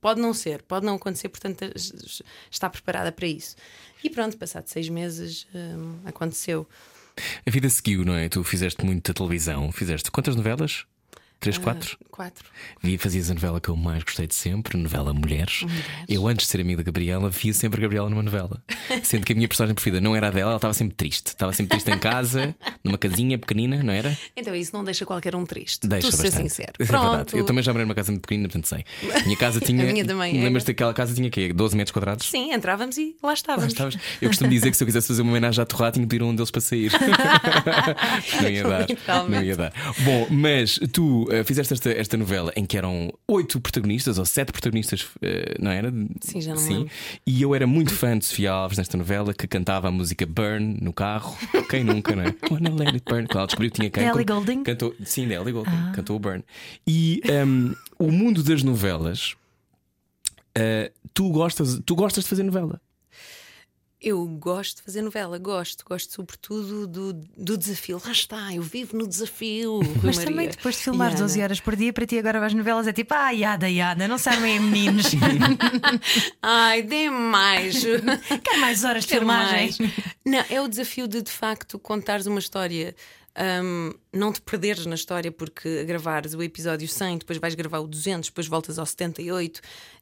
D: pode não ser, pode não acontecer, portanto, es- está preparada para isso. E pronto, passado seis meses, hum, aconteceu.
A: A vida seguiu, não é? Tu fizeste muita televisão. Fizeste quantas novelas? Três, quatro?
D: Ah, quatro.
A: Vi fazias a novela que eu mais gostei de sempre, novela Mulheres. Eu, antes de ser amigo da Gabriela, via sempre a Gabriela numa novela. Sendo que a minha personagem preferida não era a dela, ela estava sempre triste. Estava sempre triste em casa, numa casinha pequenina, não era?
D: Então isso não deixa qualquer um triste.
A: Deixa
D: tu ser
A: bastante.
D: sincero.
A: É verdade.
D: Pronto.
A: Eu também já morei numa casa muito pequenina, portanto sei. Minha casa tinha.
D: A minha também era.
A: Lembras-te daquela casa tinha quê? 12 metros quadrados?
D: Sim, entrávamos e lá
A: Lá
D: estávamos.
A: Eu costumo dizer que se eu quisesse fazer uma homenagem à Torrada, tinha que pedir um deles para sair. não ia dar. Não ia dar. Bom, mas tu fizeste esta, esta novela em que eram oito protagonistas, ou sete protagonistas, eh, não era?
D: Sim, já não
A: Sim.
D: lembro.
A: E eu era muito fã de Sofia Alves nesta novela, que cantava a música Burn no carro. Quem nunca, não é? Wanna let it burn. Quando ela descobriu que tinha quem.
B: Ellie Goulding?
A: Cantou, sim, Ellie Goulding. Cantou o Burn. E ehm, o mundo das novelas Uh, tu, gostas, tu gostas de fazer novela?
D: Eu gosto de fazer novela, gosto, gosto sobretudo do, do desafio. Lá está, eu vivo no desafio.
B: Mas
D: Maria.
B: também depois de filmar
D: E Ana?
B: 12 horas por dia, para ti agora vais novelas é tipo, ah, yada, yada, não sabem meninos.
D: Ai, dê mais.
B: Quero mais horas de filmagem.
D: Não, é o desafio de de facto contares uma história. Hum, não te perderes na história porque gravares o episódio 100, depois vais gravar o 200, depois voltas ao 78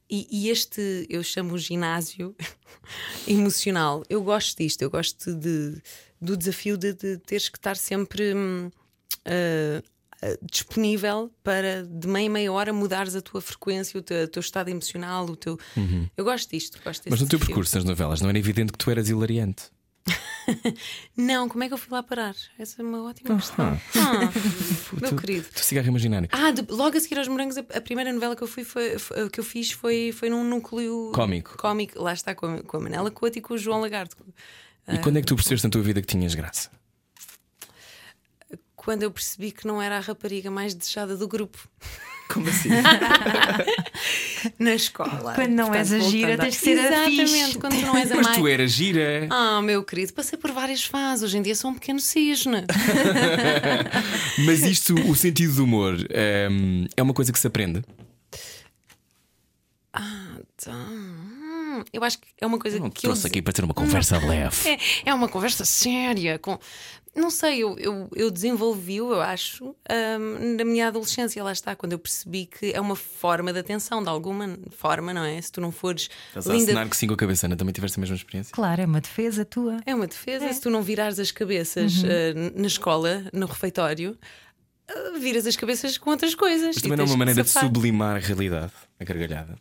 D: e, e este eu chamo ginásio emocional. Eu gosto disto, eu gosto de, do desafio de, de teres que estar sempre hum, ah, disponível para de meia em meia hora mudares a tua frequência, o teu, o teu estado emocional, o teu. Eu gosto disto, gosto
A: Mas no teu
D: desafio.
A: percurso nas novelas não era evidente que tu eras hilariante.
D: Não, como é que eu fui lá parar? Essa é uma ótima questão. Ah, meu
A: tu,
D: querido.
A: Tu cigarro imaginário.
D: Ah, de- logo a seguir aos morangos, a, a primeira novela que eu, fui foi, foi- que eu fiz foi, foi num núcleo
A: Cómico.
D: cómico. Lá está, com a, com a Manela Couto e com o João Lagarto.
A: E quando é que tu percebeste na tua vida que tinhas graça?
D: Quando eu percebi que não era a rapariga mais desejada do grupo
A: Como assim?
D: na escola.
B: Quando não és a gira, tens que ser a
D: Exatamente, quando tu não és a
A: Mas tu eras gira.
D: Ah, meu querido, passei por várias fases. Hoje em dia sou um pequeno cisne.
A: Mas isto, o sentido do humor, hum, é uma coisa que se aprende.
D: Então, hum, eu acho que é uma coisa
A: Não
D: que
A: trouxe
D: eu...
A: aqui para ter uma conversa leve.
D: É, é uma conversa séria. Com... Não sei, eu, eu, eu desenvolvi-o, eu acho, hum, na minha adolescência. Lá está, quando eu percebi que é uma forma de atenção, de alguma forma, não é? Se tu não fores
A: Estás a
D: linda.
A: assinar que sim com a cabeça, Ana, também tiveste a mesma experiência?
B: Claro, é uma defesa tua.
D: É uma defesa. Se tu não virares as cabeças eh, na escola, no refeitório, eh, viras as cabeças com outras coisas.
A: Mas também não é uma maneira de sublimar a realidade, a gargalhada.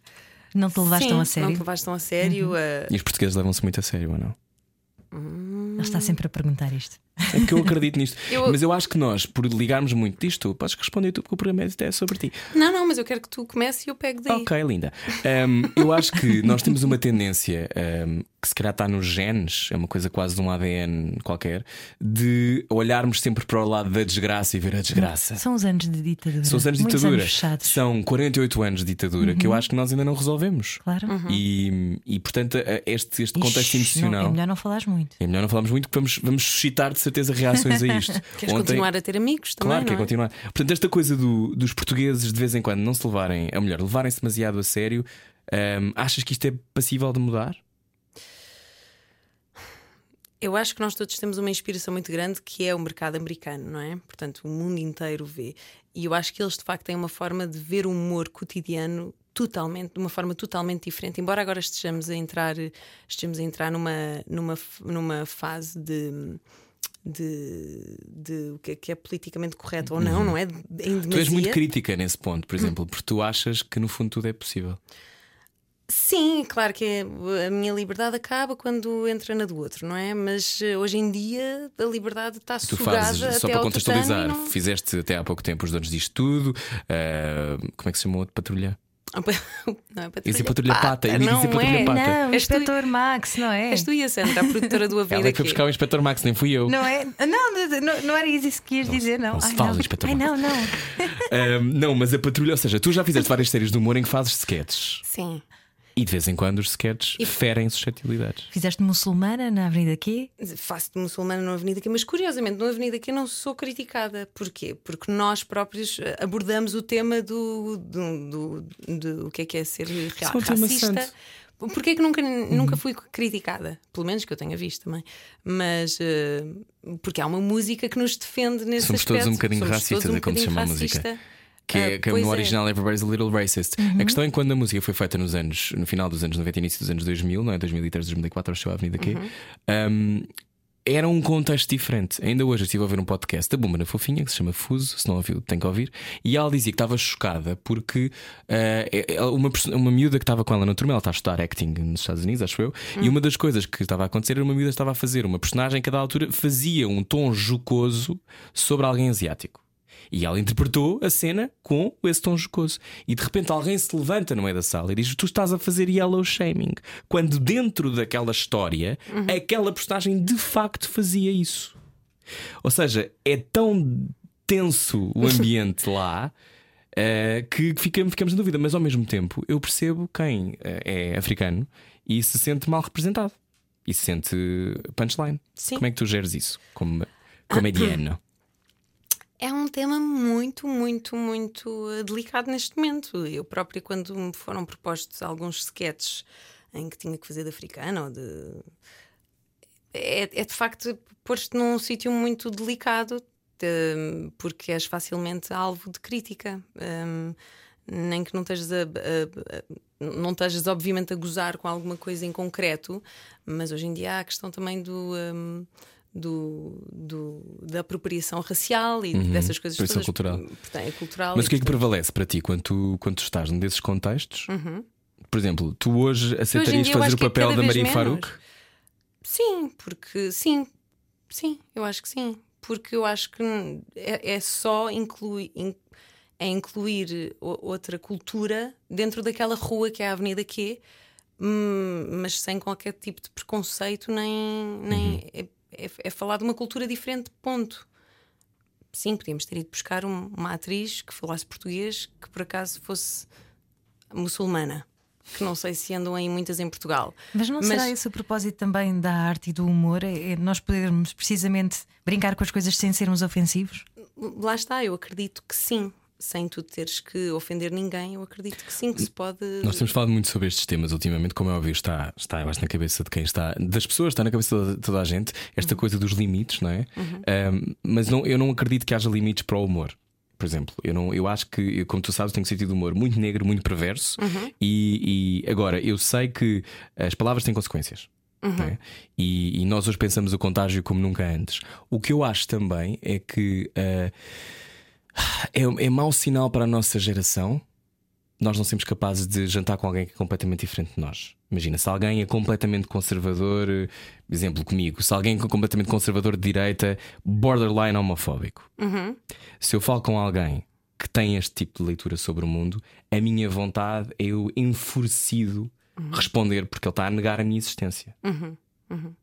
B: Não te levaste
D: Sim,
B: tão a
D: Não
B: sério.
D: te levaste tão a sério. eh,
A: E os portugueses levam-se muito a sério, ou não?
B: Ele está sempre a perguntar isto.
A: É porque eu acredito nisto.
D: Eu-
A: Mas eu acho que nós, por ligarmos muito disto, podes responder tu, porque o programa é sobre ti.
D: Não, não, mas eu quero que tu comece e eu pego daí.
A: Ok, linda. Um, eu acho que nós temos uma tendência um, que se calhar está nos genes, é uma coisa quase de um ADN qualquer, de olharmos sempre para o lado da desgraça e ver a desgraça.
B: São os anos de ditadura.
A: São os anos de ditadura.
B: Anos.
A: São 48 anos de ditadura que eu acho que nós ainda não resolvemos.
B: Claro.
A: E, e portanto, este, este contexto
B: Ixi, não,
A: emocional.
B: é melhor não falares muito.
A: É melhor não falarmos muito, porque vamos, vamos suscitar de certeza reações a isto.
D: Queres
A: Ontem-
D: continuar a ter amigos também?
A: Claro, quer
D: não é?
A: continuar. Portanto, esta coisa do- dos portugueses de vez em quando não se levarem, ou melhor, levarem-se demasiado a sério, hum, achas que isto é passível de mudar?
D: Eu acho que nós todos temos uma inspiração muito grande que é o mercado americano, não é? Portanto, o mundo inteiro vê. E eu acho que eles de facto têm uma forma de ver o humor cotidiano totalmente, de uma forma totalmente diferente. Embora agora estejamos a entrar, estejamos a entrar numa, numa, numa fase de. De, de o que é, que é politicamente correto ou não, não é? Em
A: Uhum. Tu és muito crítica nesse ponto, por exemplo, porque tu achas que no fundo tudo é possível.
D: Sim, claro que é- a minha liberdade acaba quando entra na do outro, não é? Mas eh, hoje em dia a liberdade está
A: Tu
D: sugada
A: fazes,
D: até
A: só para contextualizar,
D: não-
A: fizeste até há pouco tempo os donos disto tudo. ah, como é que se chamou? Patrulha?
D: Não é patrulha
A: patrulha pata, eu ia
D: não
A: dizer patrulha
D: é.
A: pata.
B: Não, o
D: És tu-
B: inspetor Max, não é?
D: És tu e a Sandra, a produtora do Avenida
A: Ela é que foi buscar o Inspector Max, nem fui eu.
B: Não é? Não, não, não era isso que ias dizer, não.
A: não se
B: Ai,
A: fala,
B: não.
A: inspetor
B: Ai,
A: Max.
B: não, não.
A: Ah, não, mas a patrulha, ou seja, tu já fizeste várias séries de humor em que fazes sketches.
D: Sim.
A: E de vez em quando os sketches
D: E-
A: ferem suscetibilidades.
B: Fizeste muçulmana na Avenida Q?
D: Faço de muçulmana no Avenida aqui, mas curiosamente no Avenida aqui não sou criticada. Porquê? Porque nós próprios eh, abordamos o tema do, do, do, do- o que é que é ser ra-
A: é tema
D: racista. Porquê que nunca, nunca
A: Uhum.
D: fui criticada? Pelo menos que eu tenha visto também. Mas eh, porque há uma música que nos defende nesse
A: Somos todos
D: aspecto.
A: um bocadinho
D: Somos
A: racistas,
D: todos um
A: é como se chama a música. Que, é,
D: Ah,
A: que no
D: é.
A: original Everybody's a Little Racist. A questão é que quando a música foi feita nos anos, no final dos anos 90 e início dos anos 2000, não é? 2003, 2004, acho que a Avenida Q, um, era um contexto diferente. Ainda hoje eu estive a ouvir um podcast da Bumba na Fofinha que se chama Fuso, se não ouviu, tem que ouvir. E ela dizia que estava chocada porque uh, é- é uma, uma miúda que estava com ela na turma, ela está a estudar acting nos Estados Unidos, acho eu, e uma das coisas que estava a acontecer era uma miúda estava a fazer uma personagem que a dada altura fazia um tom jocoso sobre alguém asiático. E ela interpretou a cena com esse tom jocoso. E de repente alguém se levanta no meio da sala e diz: Tu estás a fazer yellow shaming. Quando dentro daquela história, aquela personagem de facto fazia isso. Ou seja, é tão tenso o ambiente lá. Uh, que ficamos, ficamos em dúvida, mas ao mesmo tempo eu percebo quem uh, é africano e se sente mal representado e se sente punchline.
D: Sim.
A: Como é que tu geres isso como comediano?
D: É um tema muito, muito, muito eh, delicado neste momento. Eu própria, quando me foram propostos alguns sketches em que tinha que fazer de africana ou de. É, é de facto pôr-te num sítio muito delicado, de, porque és facilmente alvo de crítica. Um, nem que não estejas a, a, a, não estejas obviamente a gozar com alguma coisa em concreto, mas hoje em dia há a questão também do. Um, do, do, da apropriação racial e uhum. dessas coisas todas.
A: cultural.
D: Portanto, é cultural.
A: Mas o que é que prevalece para ti quando tu, quando tu estás num desses contextos? Uhum. Por exemplo, tu hoje aceitarias hoje fazer o é papel é da Maria Farouk?
D: Sim, porque sim, sim, eu acho que sim. Porque eu acho que é, é só incluir, é incluir outra cultura dentro daquela rua que é a Avenida Q, hum, mas sem qualquer tipo de preconceito, nem, nem uhum. É, é, falar de uma cultura diferente, ponto. Sim, podíamos ter ido buscar um, uma atriz que falasse português que por acaso fosse muçulmana. Que não sei se andam aí muitas em Portugal.
B: Mas não Mas... será esse o propósito também da arte e do humor? É, é nós podermos precisamente brincar com as coisas sem sermos ofensivos?
D: Lá está, eu acredito que sim sem tu teres que ofender ninguém, eu acredito que sim, que se pode.
A: Nós temos falado muito sobre estes temas ultimamente, como é óbvio, está, está eu acho, na cabeça de quem está, das pessoas, está na cabeça de toda a gente, esta uhum. coisa dos limites, não é? Uhum. Um, mas não, eu não acredito que haja limites para o humor. Por exemplo, eu, não, eu acho que, como tu sabes, tenho sentido de humor muito negro, muito perverso, uhum. e, e agora eu sei que as palavras têm consequências. Uhum. É? E, e, nós hoje pensamos o contágio como nunca antes. O que eu acho também é que. Uh, é, é mau sinal para a nossa geração nós não sermos capazes de jantar com alguém que é completamente diferente de nós. Imagina, se alguém é completamente conservador, exemplo comigo, se alguém é completamente conservador de direita, borderline homofóbico. Uhum. Se eu falo com alguém que tem este tipo de leitura sobre o mundo, a minha vontade é eu enfurecido uhum. responder porque ele está a negar a minha existência. Uhum.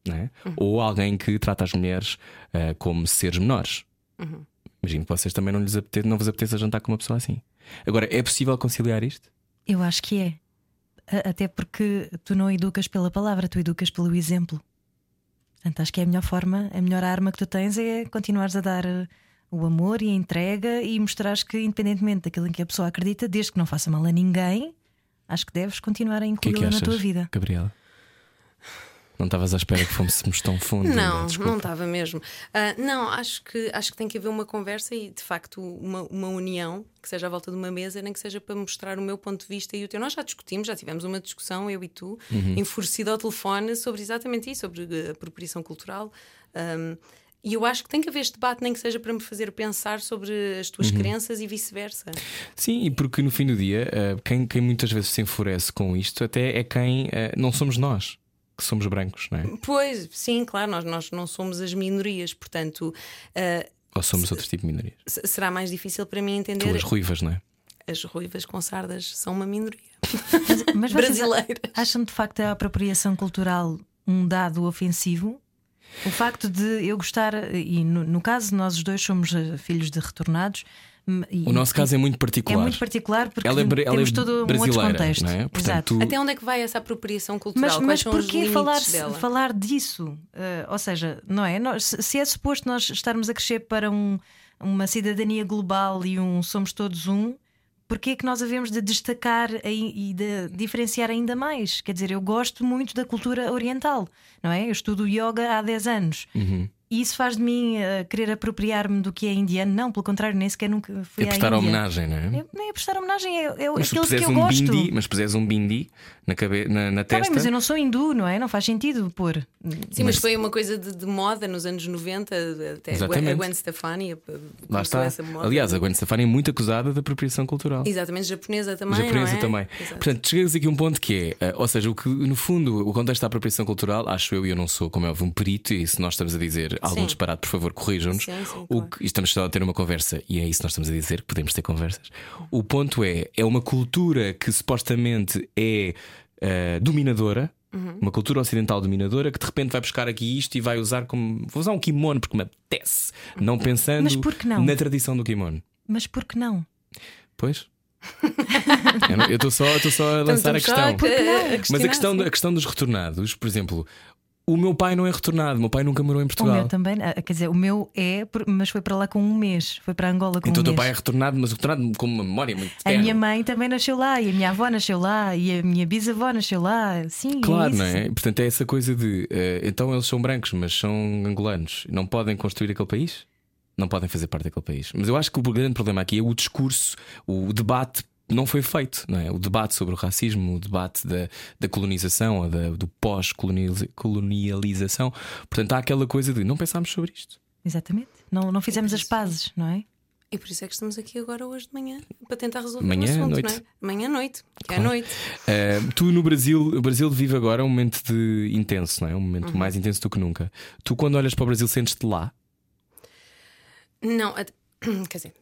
A: É? Ou alguém que trata as mulheres uh, como seres menores. Uhum. Imagino que vocês também não, lhes apetece, não vos apeteça jantar com uma pessoa assim. Agora, é possível conciliar isto?
B: Eu acho que é. Até porque tu não educas pela palavra, tu educas pelo exemplo. Portanto, acho que é a melhor forma, a melhor arma que tu tens é continuares a dar eh, o amor e a entrega e mostrares que, independentemente daquilo em que a pessoa acredita, desde que não faça mal a ninguém, acho que deves continuar a incluí-la na tua vida.
A: Gabriela? Não estavas à espera que fôssemos tão fundo?
D: Não, não estava mesmo. Uh, não, acho que, acho que tem que haver uma conversa e, de facto, uma, uma união que seja à volta de uma mesa, nem que seja para mostrar o meu ponto de vista e o teu. Nós já discutimos, já tivemos uma discussão, eu e tu, uhum. enfurecida ao telefone, sobre exatamente isso, sobre a apropriação cultural. Um, e eu acho que tem que haver este debate, nem que seja para me fazer pensar sobre as tuas uhum. crenças e vice-versa.
A: Sim, e porque no fim do dia, uh, quem, quem, muitas vezes se enfurece com isto até é quem uh, não somos nós que somos brancos, não é?
D: Pois, sim, claro, nós, nós não somos as minorias, portanto.
A: Uh, Ou somos outro tipo de minorias?
D: Será mais difícil para mim entender.
A: Tu, as ruivas, não é?
D: As ruivas com sardas são uma minoria.
B: Mas, mas brasileiras. Acham de facto a apropriação cultural um dado ofensivo? O facto de eu gostar, e no, no caso nós os dois somos eh, filhos de retornados,
A: o nosso caso é muito particular.
B: É muito particular porque ela é, ela temos é todo um outro contexto.
A: É? Portanto,
D: Até onde é que vai essa apropriação cultural?
B: Mas, mas
D: porquê
B: falar, falar disso? Uh, ou seja, não é? Nós, se é suposto nós estarmos a crescer para um, uma cidadania global e um somos todos um, porque é que nós havemos de destacar e de diferenciar ainda mais? Quer dizer, eu gosto muito da cultura oriental, não é? Eu estudo yoga há 10 anos. Uhum. E isso faz de mim uh, querer apropriar-me do que é indiano? Não, pelo contrário, nem sequer nunca fui
A: é prestar homenagem, não é? é?
B: Nem é prestar homenagem, é, é
A: mas
B: aquilo que eu
A: um
B: gosto.
A: Bindi, mas puseres um bindi na, cabe... na, na testa.
B: Tá bem, mas eu não sou hindu, não é? Não faz sentido pôr.
D: Sim, mas, mas foi uma coisa de, de, moda nos anos 90, até Exatamente. a Gwen Stefani.
A: Lá está. Aliás, a Gwen Stefani é muito acusada de apropriação cultural.
D: Exatamente, japonesa também.
A: Japonesa
D: é?
A: também. Exato. Portanto, chegas aqui a um ponto que é, uh, ou seja, o que no fundo, o contexto da apropriação cultural, acho eu, e eu não sou, como é óbvio, um perito, e se nós estamos a dizer algum Sim. disparate, por favor, corrijam-nos. Claro. Estamos só a ter uma conversa, e é isso que nós estamos a dizer, que podemos ter conversas. O ponto é, é uma cultura que supostamente é uh, dominadora. Uhum. Uma cultura ocidental dominadora que de repente vai buscar aqui isto e vai usar como. Vou usar um kimono porque me apetece, não pensando
B: não?
A: na tradição do kimono.
B: Mas por que não?
A: Pois. Eu estou só, eu só a lançar a
D: Estamos só
A: questão.
D: a-
A: Mas a questão, a questão dos retornados, por exemplo, o meu pai não é retornado, o meu pai nunca morou em
B: O
A: Portugal.
B: meu também, ah, quer dizer, o meu é, mas foi para lá com um mês. Foi para Angola com
A: Então
B: um
A: o teu
B: mês.
A: pai é retornado, mas retornado com uma memória muito
B: A
A: terna.
B: minha mãe também nasceu lá, e a minha avó nasceu lá, e a minha bisavó nasceu lá. Sim,
A: Claro,
B: isso.
A: não é? Portanto, é essa coisa de eh, então eles são brancos, mas são angolanos, não podem construir aquele país? Não podem fazer parte daquele país. Mas eu acho que o grande problema aqui é o discurso, o debate não foi feito, não é? O debate sobre o racismo, o debate da, da colonização ou da, do pós-colonialização. Portanto, há aquela coisa de não pensámos sobre isto.
B: Exatamente. Não, não fizemos as pazes, não é?
D: E por isso é que estamos aqui agora hoje de manhã para tentar resolver
A: Manhã,
D: o assunto,
A: noite.
D: não é? Manhã, noite, que é
A: Claro.
D: noite.
A: Eh, tu no Brasil, o Brasil vive agora um momento de intenso, não é? Um momento
D: Uhum.
A: mais intenso do que nunca. Tu, quando olhas para o Brasil, sentes-te lá?
D: Não, quer dizer,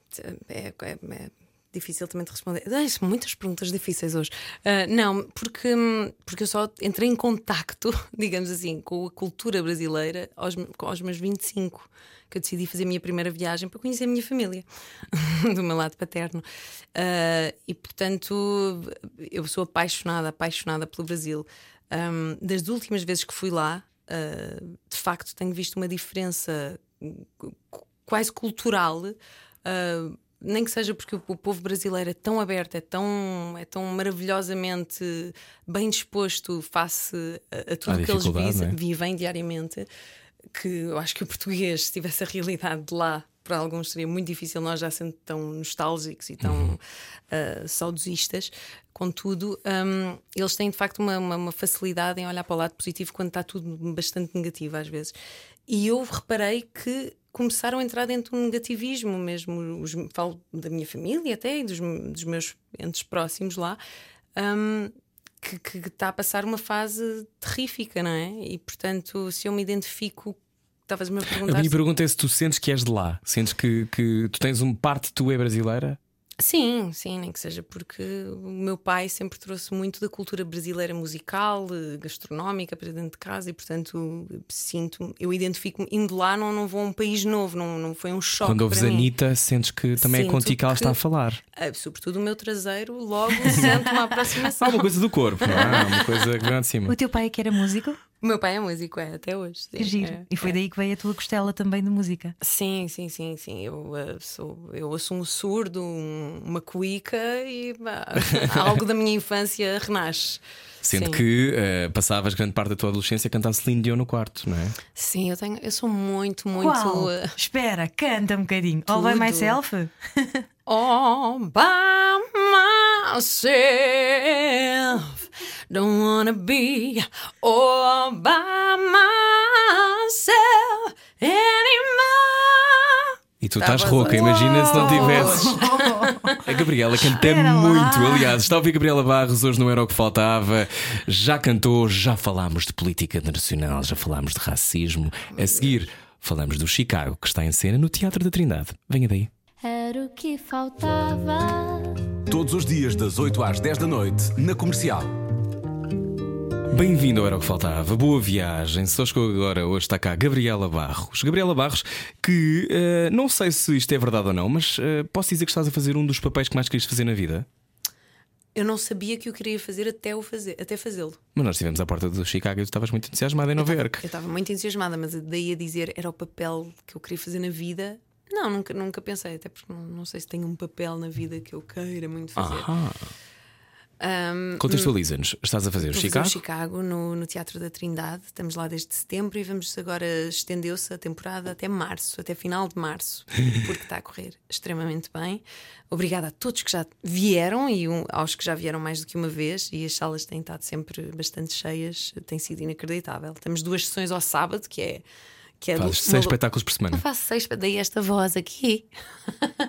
D: é, é- é difícil também de responder. Ai, são muitas perguntas difíceis hoje. Ah, não, porque, porque eu só entrei em contacto, digamos assim, com a cultura brasileira aos, aos meus 25, que eu decidi fazer a minha primeira viagem para conhecer a minha família, do meu lado paterno. Ah, e portanto, eu sou apaixonada, apaixonada pelo Brasil. Ahm, das últimas vezes que fui lá, ah, de facto, tenho visto uma diferença quase cultural. ah, nem que seja porque o, povo brasileiro é tão aberto, é tão, é tão maravilhosamente bem disposto face a, a tudo que eles
A: não é?
D: vivem diariamente, que eu acho que o português, se tivesse a realidade de lá, para alguns seria muito difícil, nós já sendo tão nostálgicos e tão
A: Uhum.
D: ah, saudosistas. Contudo, hum, eles têm de facto uma, uma- uma facilidade em olhar para o lado positivo quando está tudo bastante negativo às vezes. E eu reparei que começaram a entrar dentro do negativismo mesmo. Os, falo da minha família até e dos, dos meus entes próximos lá. hum, que, que está a passar uma fase terrífica, não é? E portanto, se eu me identifico, estavas-me a
A: A
D: perguntar.
A: minha
D: se-
A: pergunta é se tu sentes que és de lá, sentes que, que tu tens uma parte de tu é brasileira?
D: Sim, sim, nem que seja porque o meu pai sempre trouxe muito da cultura brasileira musical, eh, gastronómica para dentro de casa e, portanto, sinto, eu identifico-me indo lá, não, não vou a um país novo, não, não foi um choque.
A: Quando ouves
D: para
A: a
D: mim.
A: Anitta, sentes que também é
D: Sinto
A: contigo que ela está a falar.
D: Ah, sobretudo o meu traseiro, logo sente uma aproximação.
A: Há uma coisa do corpo, não é? Uma coisa que vem lá de cima.
B: O teu pai é que era músico?
D: O meu pai é músico, é, até hoje. sim,
B: giro.
D: é,
B: e foi
D: é.
B: daí que veio a tua costela também de música.
D: Sim, sim, sim, sim. Eu, eh, sou, eu ouço um surdo, um- uma cuíca e bah, algo da minha infância renasce.
A: Sendo
D: Sim.
A: que eh, passavas grande parte da tua adolescência a cantar Celine Dion no quarto, não é?
D: Sim, eu tenho, eu sou muito, muito. Eh,
B: Espera, canta um bocadinho. All by
D: Tudo.
B: myself?
D: all by myself. Don't wanna be all by myself anymore.
A: E tu
D: Tava
A: estás rouca, imagina se não
D: Uou!
A: tivesses. A Gabriela canta
B: Espera lá.
A: muito. Aliás, está a ouvir Gabriela Barros, hoje não era o que faltava. Já cantou, já falámos de política nacional, já falámos de racismo. A seguir, falamos do Chicago, que está em cena no Teatro da Trindade. Venha daí.
E: Era o que faltava.
C: Todos os dias, das 8 às 10 da noite, na comercial.
A: Bem-vindo ao Era o que Faltava, boa viagem. Só chegou agora, hoje está cá Gabriela Barros. Gabriela Barros, que eh, não sei se isto é verdade ou não, mas eh, posso dizer que estás a fazer um dos papéis que mais querias fazer na vida?
D: Eu não sabia que eu queria fazer até o fazer, até fazê-lo.
A: Mas nós estivemos à porta do Chicago e tu estavas muito entusiasmada em Nova Iorque.
D: Eu estava muito entusiasmada, mas daí a dizer era o papel que eu queria fazer na vida. Não, nunca, nunca pensei, até porque não, não sei se tenho um papel na vida que eu queira muito fazer.
A: Ah,
D: Ahm,
A: contextualiza-nos. Estás a fazer o Chicago?
D: fazer Chicago no, no Teatro da Trindade. Estamos lá desde setembro e vamos agora estendeu-se a temporada até março, até final de março, porque está a correr extremamente bem. Obrigada a todos que já vieram e um- aos que já vieram mais do que uma vez. E as salas têm estado sempre bastante cheias, tem sido inacreditável. Temos duas sessões ao sábado, que é. Que é
A: Fazes
D: do-
A: seis espetáculos por semana.
D: eu faço seis, daí esta voz aqui.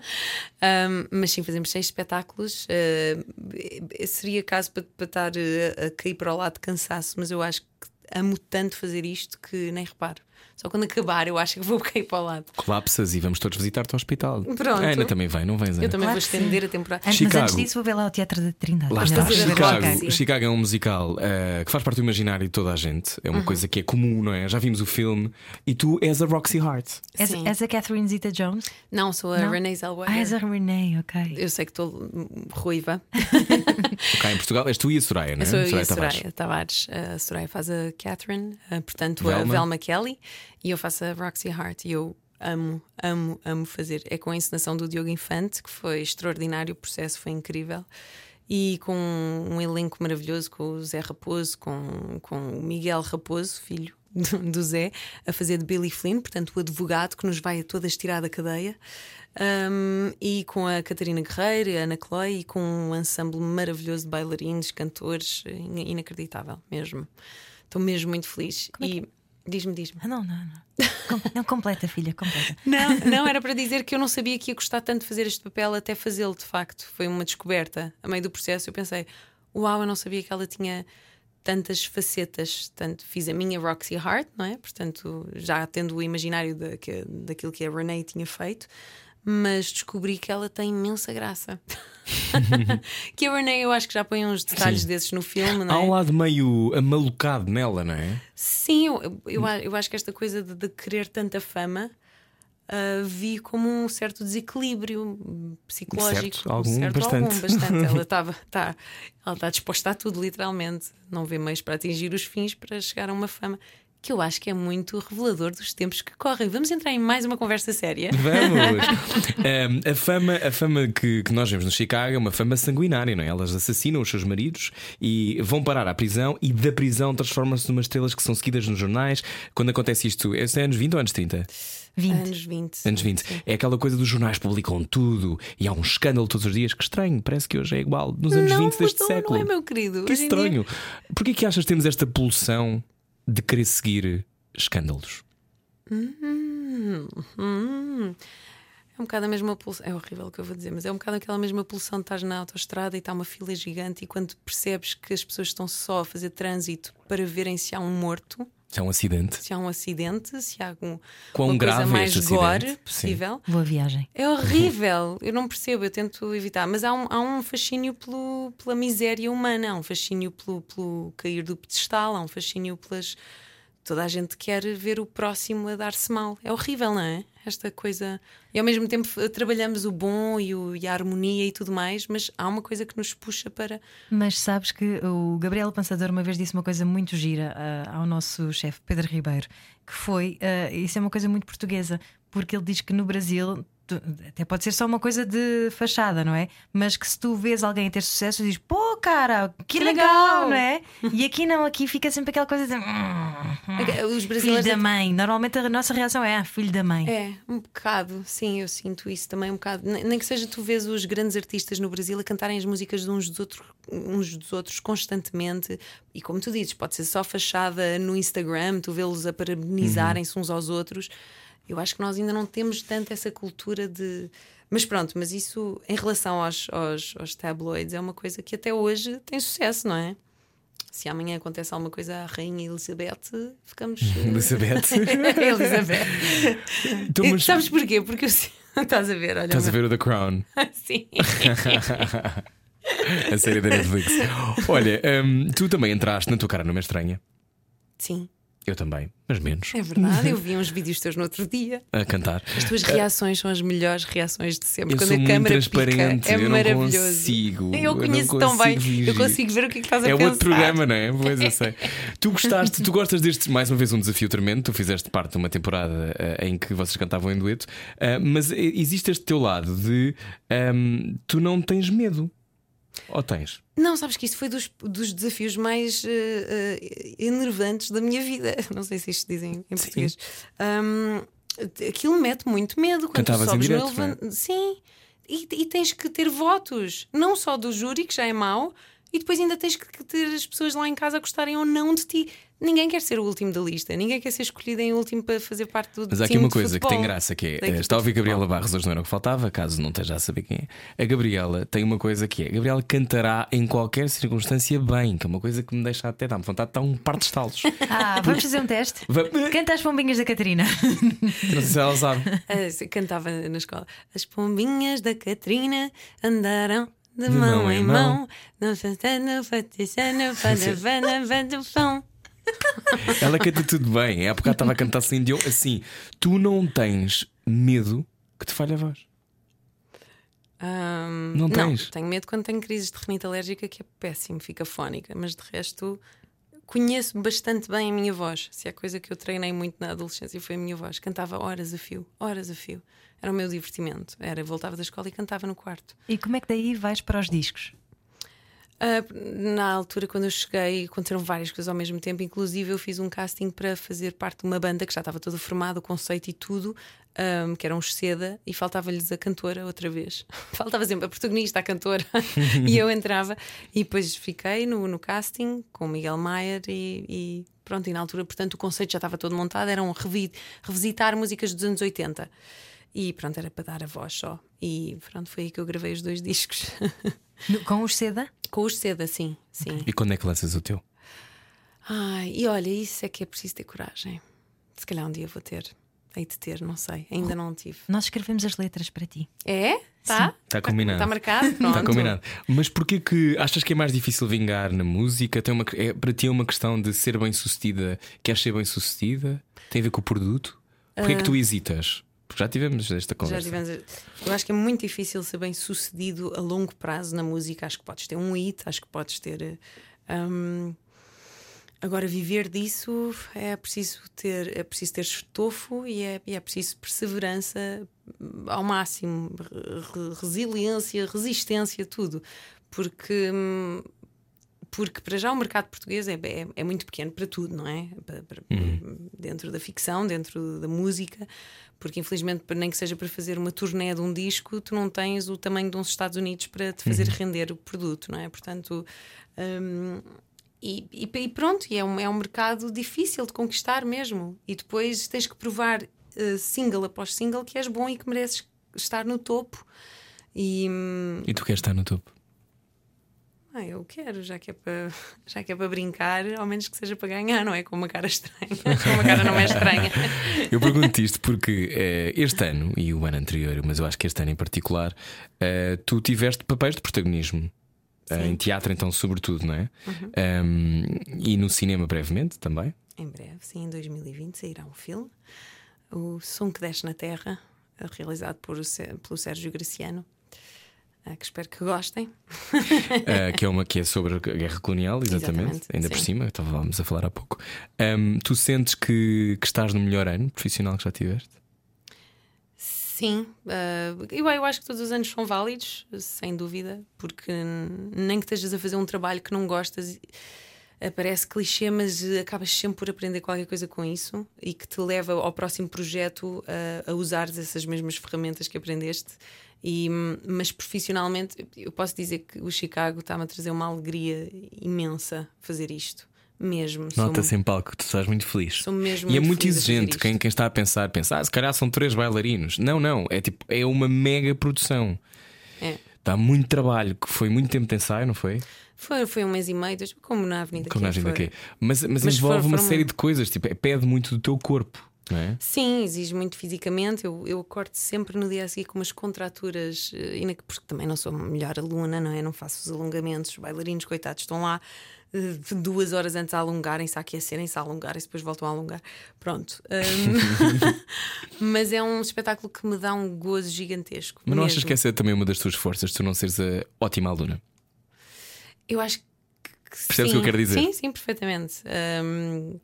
D: Um, mas sim, fazemos seis espetáculos. Uh, seria caso para, para estar uh, a cair para o lado de cansaço, mas eu acho que amo tanto fazer isto que nem reparo. Só quando acabar eu acho que vou cair para o lado.
A: Colapsas e vamos todos visitar-te ao hospital.
D: Pronto.
A: A Ana também vem, não vens, Ana?
D: Eu também
B: Claro
D: vou estender
B: sim.
D: a temporada.
B: Antes, mas
A: Chicago.
B: antes disso, vou ver lá o Teatro da Trindade.
A: Lá está, Chicago.
B: Chicago.
A: Chicago é um musical eh, que faz parte do imaginário de toda a gente. É uma
D: Uhum.
A: coisa que é comum, não é? Já vimos o filme e tu és a Roxy Hart.
B: És, a Catherine Zeta Jones?
D: Não, sou a
B: Não?
D: Renee Zellweger.
B: Ah, és a Renee, ok.
D: Eu sei que estou hum, ruiva.
A: Cá em Portugal és tu e a Soraya, não é?
D: Eu sou eu e a
A: Tavares.
D: Soraya Tavares. A Soraya faz a Catherine, a, portanto a
A: Velma.
D: Velma Kelly, e eu faço a Roxy Hart. E eu amo, amo, amo fazer. É com a encenação do Diogo Infante, que foi extraordinário, o processo foi incrível. E com um elenco maravilhoso, com o Zé Raposo, com, com o Miguel Raposo, filho do, do Zé, a fazer de Billy Flynn, portanto, o advogado que nos vai a todas tirar da cadeia. Um, e com a Catarina Guerreiro, a Ana Chloe, e com um ensemble maravilhoso de bailarinos, cantores, in- inacreditável mesmo. Estou mesmo muito feliz. E diz-me, diz-me.
B: Ah, não, não, não. Com- não, completa, filha, completa.
D: Não, não, era para dizer que eu não sabia que ia gostar tanto de fazer este papel até fazê-lo, de facto. Foi uma descoberta. A meio do processo eu pensei: uau, eu não sabia que ela tinha tantas facetas. Tanto fiz a minha Roxy Hart, não é? Portanto, já tendo o imaginário da, que- daquilo que a Renee tinha feito. Mas descobri que ela tem imensa graça. que a Renee, eu acho que já põe uns detalhes
A: Sim.
D: desses no filme, não
A: Há
D: é?
A: um lado meio amalucado nela, não é?
D: Sim, eu, eu, eu acho que esta coisa de, de querer tanta fama ah, vi como um certo desequilíbrio psicológico.
A: Certo, algum,
D: certo,
A: bastante.
D: algum, bastante. Ela estava tá, ela está disposta a tudo, literalmente. Não vê meios para atingir os fins para chegar a uma fama. Que eu acho que é muito revelador dos tempos que correm. Vamos entrar em mais uma conversa séria.
A: Vamos! Ahm, a fama, a fama que, que nós vemos no Chicago é uma fama sanguinária, não é? Elas assassinam os seus maridos e vão parar à prisão e da prisão transformam-se numa estrelas que são seguidas nos jornais. Quando acontece isto, é anos 20 ou anos 30?
B: 20.
D: Anos 20.
A: Anos 20. É aquela coisa dos jornais publicam tudo e há um escândalo todos os dias. Que estranho, parece que hoje é igual nos anos
D: não
A: 20 deste
D: mudou,
A: século.
D: Não é, meu querido?
A: Que
D: Hoje em dia-
A: estranho. Porquê que achas que temos esta pulsão de querer seguir escândalos?
D: Hum, hum. É um bocado a mesma pulsão. É horrível o que eu vou dizer, mas é um bocado aquela mesma pulsão de estás na autoestrada e está uma fila gigante e quando percebes que as pessoas estão só a fazer trânsito para verem se há um morto,
A: Se há um acidente.
D: se há um acidente, se há algum,
A: Quão
D: uma coisa
A: grave é
D: mais
A: este
D: gore
A: acidente?
D: possível.
B: Boa viagem.
D: É horrível, eu não percebo, eu tento evitar, mas há um, há um fascínio pelo, pela miséria humana, há um fascínio pelo, pelo cair do pedestal, há um fascínio pelas. Toda a gente quer ver o próximo a dar-se mal. É horrível, não é? Esta coisa. E ao mesmo tempo eh, trabalhamos o bom e, o- e a harmonia e tudo mais, mas há uma coisa que nos puxa para.
B: Mas sabes que o Gabriel Pensador uma vez disse uma coisa muito gira ah, ao nosso chefe Pedro Ribeiro, que foi, ah, isso é uma coisa muito portuguesa, porque ele diz que no Brasil. Tu- até pode ser só uma coisa de fachada, não é? Mas que se tu vês alguém a ter sucesso, dizes, pô, cara, que,
D: Que
B: legal,
D: legal!"
B: não é? E aqui não, aqui fica sempre aquela coisa de. "Hum,
D: Os
B: filho
D: brasileiros.
B: da mãe. Normalmente a nossa reação é ah, filho da mãe.
D: É, um bocado, sim, eu sinto isso também um bocado. Nem que seja tu vês os grandes artistas no Brasil a cantarem as músicas de uns dos outros, uns dos outros constantemente, e como tu dizes, pode ser só fachada no Instagram, tu vê-los a parabenizarem-se uns aos outros. Eu acho que nós ainda não temos tanto essa cultura de. Mas pronto, mas isso em relação aos, aos, aos tabloids é uma coisa que até hoje tem sucesso, não é? Se amanhã acontece alguma coisa à Rainha Elizabeth, ficamos. eh,
A: Elizabeth.
D: Elizabeth.
A: Então, mas-
D: Sabes porquê? Porque eu estás a ver, olha.
A: Estás a ver o The Crown?
D: Sim.
A: a série da Netflix. Olha, hum, tu também entraste na tua cara numa estranha.
D: Sim,
A: Eu também, mas menos.
D: é verdade. Eu vi uns vídeos teus no outro dia.
A: A cantar.
D: As tuas reações são as melhores reações de sempre.
A: Eu
D: Quando a câmera
A: transparente,
D: pica, é
A: eu
D: maravilhoso.
A: consigo, eu
D: Eu conheço tão bem.
A: consigo
D: Eu
A: fingir.
D: consigo ver o que é que estás a
A: É
D: pensar.
A: outro programa, não é? Pois eu sei. Tu gostaste, tu gostas deste, mais uma vez, um desafio tremendo. Tu fizeste parte de uma temporada eh, em que vocês cantavam em dueto, eh, mas existe este teu lado de ehm, tu não tens medo. Ou tens?
D: Não, sabes que isso foi dos, dos desafios mais eh, eh, enervantes da minha vida. Não sei se isto dizem em português. Ahm, aquilo mete muito medo quando
A: Cantavas
D: sobes
A: direto,
D: no elevan- Sim. E, e tens que ter votos, não só do júri, que já é mau, E depois ainda tens que ter as pessoas lá em casa a gostarem ou não de ti. Ninguém quer ser o último da lista, ninguém quer ser escolhido em último para fazer parte do
A: Mas há aqui uma coisa que tem graça que é.
D: Da equipa
A: Está a ouvir. Gabriela Barros, hoje não era o que faltava, caso não esteja a saber quem é. A Gabriela tem uma coisa que é: a Gabriela cantará em qualquer circunstância bem, que é uma coisa que me deixa até dar-me vontade de dar um par de estalos.
B: Ah, vamos fazer um teste? Canta as pombinhas da Catarina.
A: Não sei se ela sabe.
D: Ah, cantava na escola. As pombinhas da Catrina andaram de,
A: De
D: mão, em mão, no fantano, fatissano, padavana, vandufão.
A: Ela canta tudo bem. É há bocado estava a cantar assim, assim. Tu não tens medo que te falhe a voz. Não tens?
D: tenho medo quando tenho crises de rinite alérgica, que é péssimo, fica fónica, mas de resto conheço bastante bem a minha voz. Se é coisa que eu treinei muito na adolescência foi a minha voz. Cantava horas a fio, horas a fio. Era o meu divertimento. Era, voltava da escola e cantava no quarto.
B: E como é que daí vais para os discos?
D: Ah, na altura, quando eu cheguei, aconteceram várias coisas ao mesmo tempo. Inclusive, eu fiz um casting para fazer parte de uma banda que já estava toda formada, o conceito e tudo, ahm, que eram os Seda, e faltava-lhes a cantora outra vez. Faltava sempre a protagonista, a cantora, e eu entrava. E depois fiquei no, no casting com o Miguel Maier e, e pronto. E na altura, portanto, o conceito já estava todo montado, eram revi- revisitar músicas dos anos 80. E pronto, era para dar a voz só. E pronto, foi aí que eu gravei os dois discos.
B: No- com os seda?
D: Com os Seda, sim, sim.
A: E quando é que lanças o teu?
D: Ai, e olha, isso é que é preciso ter coragem. Se calhar um dia vou ter. Hei de ter, não sei. Ainda não tive.
B: Nós escrevemos as letras para ti.
D: É? Tá?
A: Tá combinado.
D: Está marcado? Pronto.
A: Está combinado. Mas porquê que achas que é mais difícil vingar na música? Tem uma, é, para ti é uma questão de ser bem sucedida? Queres ser bem sucedida? Tem a ver com o produto? Porquê é que tu hesitas? Porque já tivemos esta
D: Ah. Já
A: conversa.
D: tivemos. Eu acho que é muito difícil ser bem sucedido a longo prazo na música. Acho que podes ter um hit, acho que podes ter. hum, Agora, viver disso é preciso ter, é preciso ter estofo e é, e é preciso perseverança hum, ao máximo, re- re- resiliência, resistência, tudo. Porque, hum, porque para já o mercado português é, é, é muito pequeno para tudo, não é? Para- para- Dentro da ficção, dentro da música, porque infelizmente, nem que seja para fazer uma turnê de um disco, tu não tens o tamanho de uns Estados Unidos para te fazer render o produto, não é? Portanto. hum, e, e- e pronto, e é um, é um mercado difícil de conquistar mesmo. E depois tens que provar eh, single após single que és bom e que mereces estar no topo. E hum,
A: E tu queres estar no topo?
D: Ah, eu quero, já que, é para, já que é para brincar, ao menos que seja para ganhar, não é? Com uma cara estranha. Com uma cara não é estranha.
A: Eu pergunto isto porque eh, este ano e o ano anterior, mas eu acho que este ano em particular, eh, tu tiveste papéis de protagonismo. Eh, em teatro, então, sobretudo, não é? Um, e no cinema, brevemente também.
D: Em breve, sim, em 2020 sairá um filme, O Som que Desce na Terra, realizado por, pelo Sérgio Graciano. Ah, Que espero que gostem.
A: Uh, que é uma que é sobre a guerra colonial, exatamente.
D: Exatamente,
A: Ainda por
D: sim.
A: cima, estávamos a falar há pouco. Um, tu sentes que, que estás no melhor ano profissional que já tiveste?
D: Sim, ah, eu, eu acho que todos os anos são válidos, sem dúvida, porque nem que estejas a fazer um trabalho que não gostas, eh, parece clichê, mas eh, acabas sempre por aprender qualquer coisa com isso e que te leva ao próximo projeto a, a usares essas mesmas ferramentas que aprendeste. E, mas profissionalmente, eu posso dizer que o Chicago está-me a trazer uma alegria imensa fazer isto, mesmo.
A: Nota-se em palco tu estás muito feliz.
D: Sou mesmo
A: e é
D: muito
A: muito
D: a fazer
A: exigente. Quem, quem está a pensar, pensa, ah, se calhar são três bailarinos. Não, não. É tipo, é uma mega produção.
D: É.
A: Dá muito trabalho, que foi muito tempo de ensaio, não foi?
D: Foi, foi um mês e meio, como na Avenida
A: Como na aqui. Mas, mas,
D: Mas
A: envolve uma série de coisas, tipo, é- pede muito do teu corpo, é?
D: Sim, exige muito fisicamente. Eu, eu acordo sempre no dia a seguir com umas contraturas, eh, porque também não sou a melhor aluna, não é? Não faço os alongamentos. Os bailarinos, coitados, estão lá eh, duas horas antes a alongarem-se, a aquecerem-se, a alongarem-se, depois voltam a alongar. Pronto. Hum, Mas é um espetáculo que me dá um gozo gigantesco.
A: Mas não achas
D: mesmo.
A: que essa é também uma das tuas forças, tu não seres a ótima aluna?
D: Eu acho que.
A: Percebes o que
D: sim.
A: eu quero dizer?
D: Sim, sim, perfeitamente. Hum,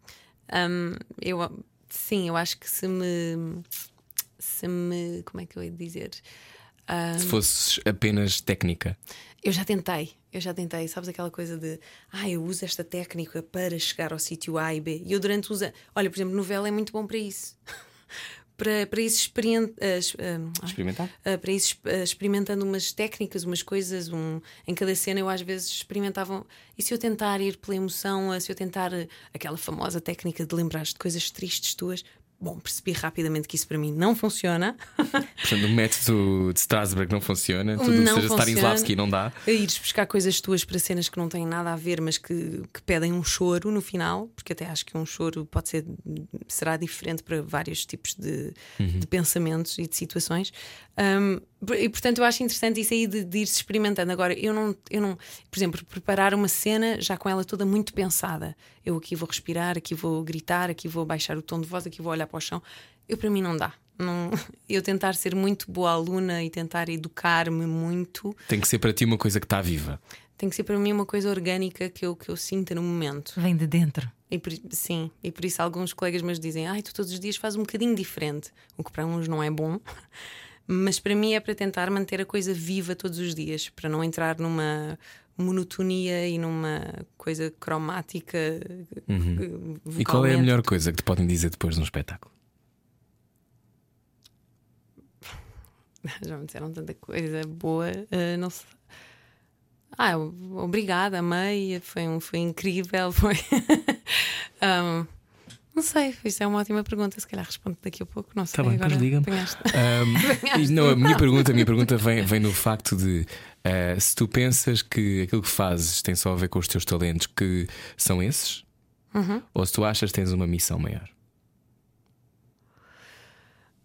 D: hum, eu, sim, eu acho que se me. Se me. Como é que eu ia dizer? Hum,
A: Se fosses apenas técnica.
D: Eu já tentei, eu já tentei, sabes aquela coisa de ah, eu uso esta técnica para chegar ao sítio A e B. E eu durante os anos. Olha, por exemplo, novela é muito bom para isso. Para, para isso experien- ah, ai,
A: Experimentar?
D: ah, para isso experimentando umas técnicas, umas coisas, um, em cada cena eu às vezes experimentava. E se eu tentar ir pela emoção, se eu tentar aquela famosa técnica de lembrar de coisas tristes tuas, bom, percebi rapidamente que isso para mim não funciona.
A: Portanto, o método de Strasbourg não funciona. Tudo o que
D: Não
A: seja. Stanislavski não dá.
D: a ires buscar coisas tuas para cenas que não têm nada a ver, mas que, que pedem um choro no final, porque até acho que um choro pode ser será diferente para vários tipos de, de pensamentos e de situações. Um, e portanto eu acho interessante isso aí de, de ir-se experimentando. Agora, eu não, eu não, por exemplo, preparar uma cena já com ela toda muito pensada. Eu aqui vou respirar, aqui vou gritar, aqui vou baixar o tom de voz, aqui vou olhar para o chão. Eu para mim não dá. Não, eu tentar ser muito boa aluna e tentar educar-me muito
A: Tem que ser para ti uma coisa que está viva.
D: tem que ser para mim uma coisa orgânica que eu, que eu sinta no momento.
B: Vem de dentro.
D: E por, sim, e por isso alguns colegas meus dizem: Ai, tu todos os dias fazes um bocadinho diferente. O que para uns não é bom, mas para mim é para tentar manter a coisa viva todos os dias, para não entrar numa monotonia e numa coisa cromática.
A: Uhum. E qual é a melhor coisa que te podem dizer depois de um espetáculo?
D: Já me disseram tanta coisa boa, eh, não sei. Ah, obrigada, amei, foi, um, foi incrível. Foi. Um, não sei, isso é uma ótima pergunta. Se calhar respondo daqui a pouco. Não sei.
A: Tá bem,
D: agora
A: pois diga-me.
D: apanhaste.
A: Ahm, e não, a minha pergunta, a minha pergunta vem, vem no facto de ah, se tu pensas que aquilo que fazes tem só a ver com os teus talentos, que são esses,
D: Uhum.
A: ou se tu achas que tens uma missão maior.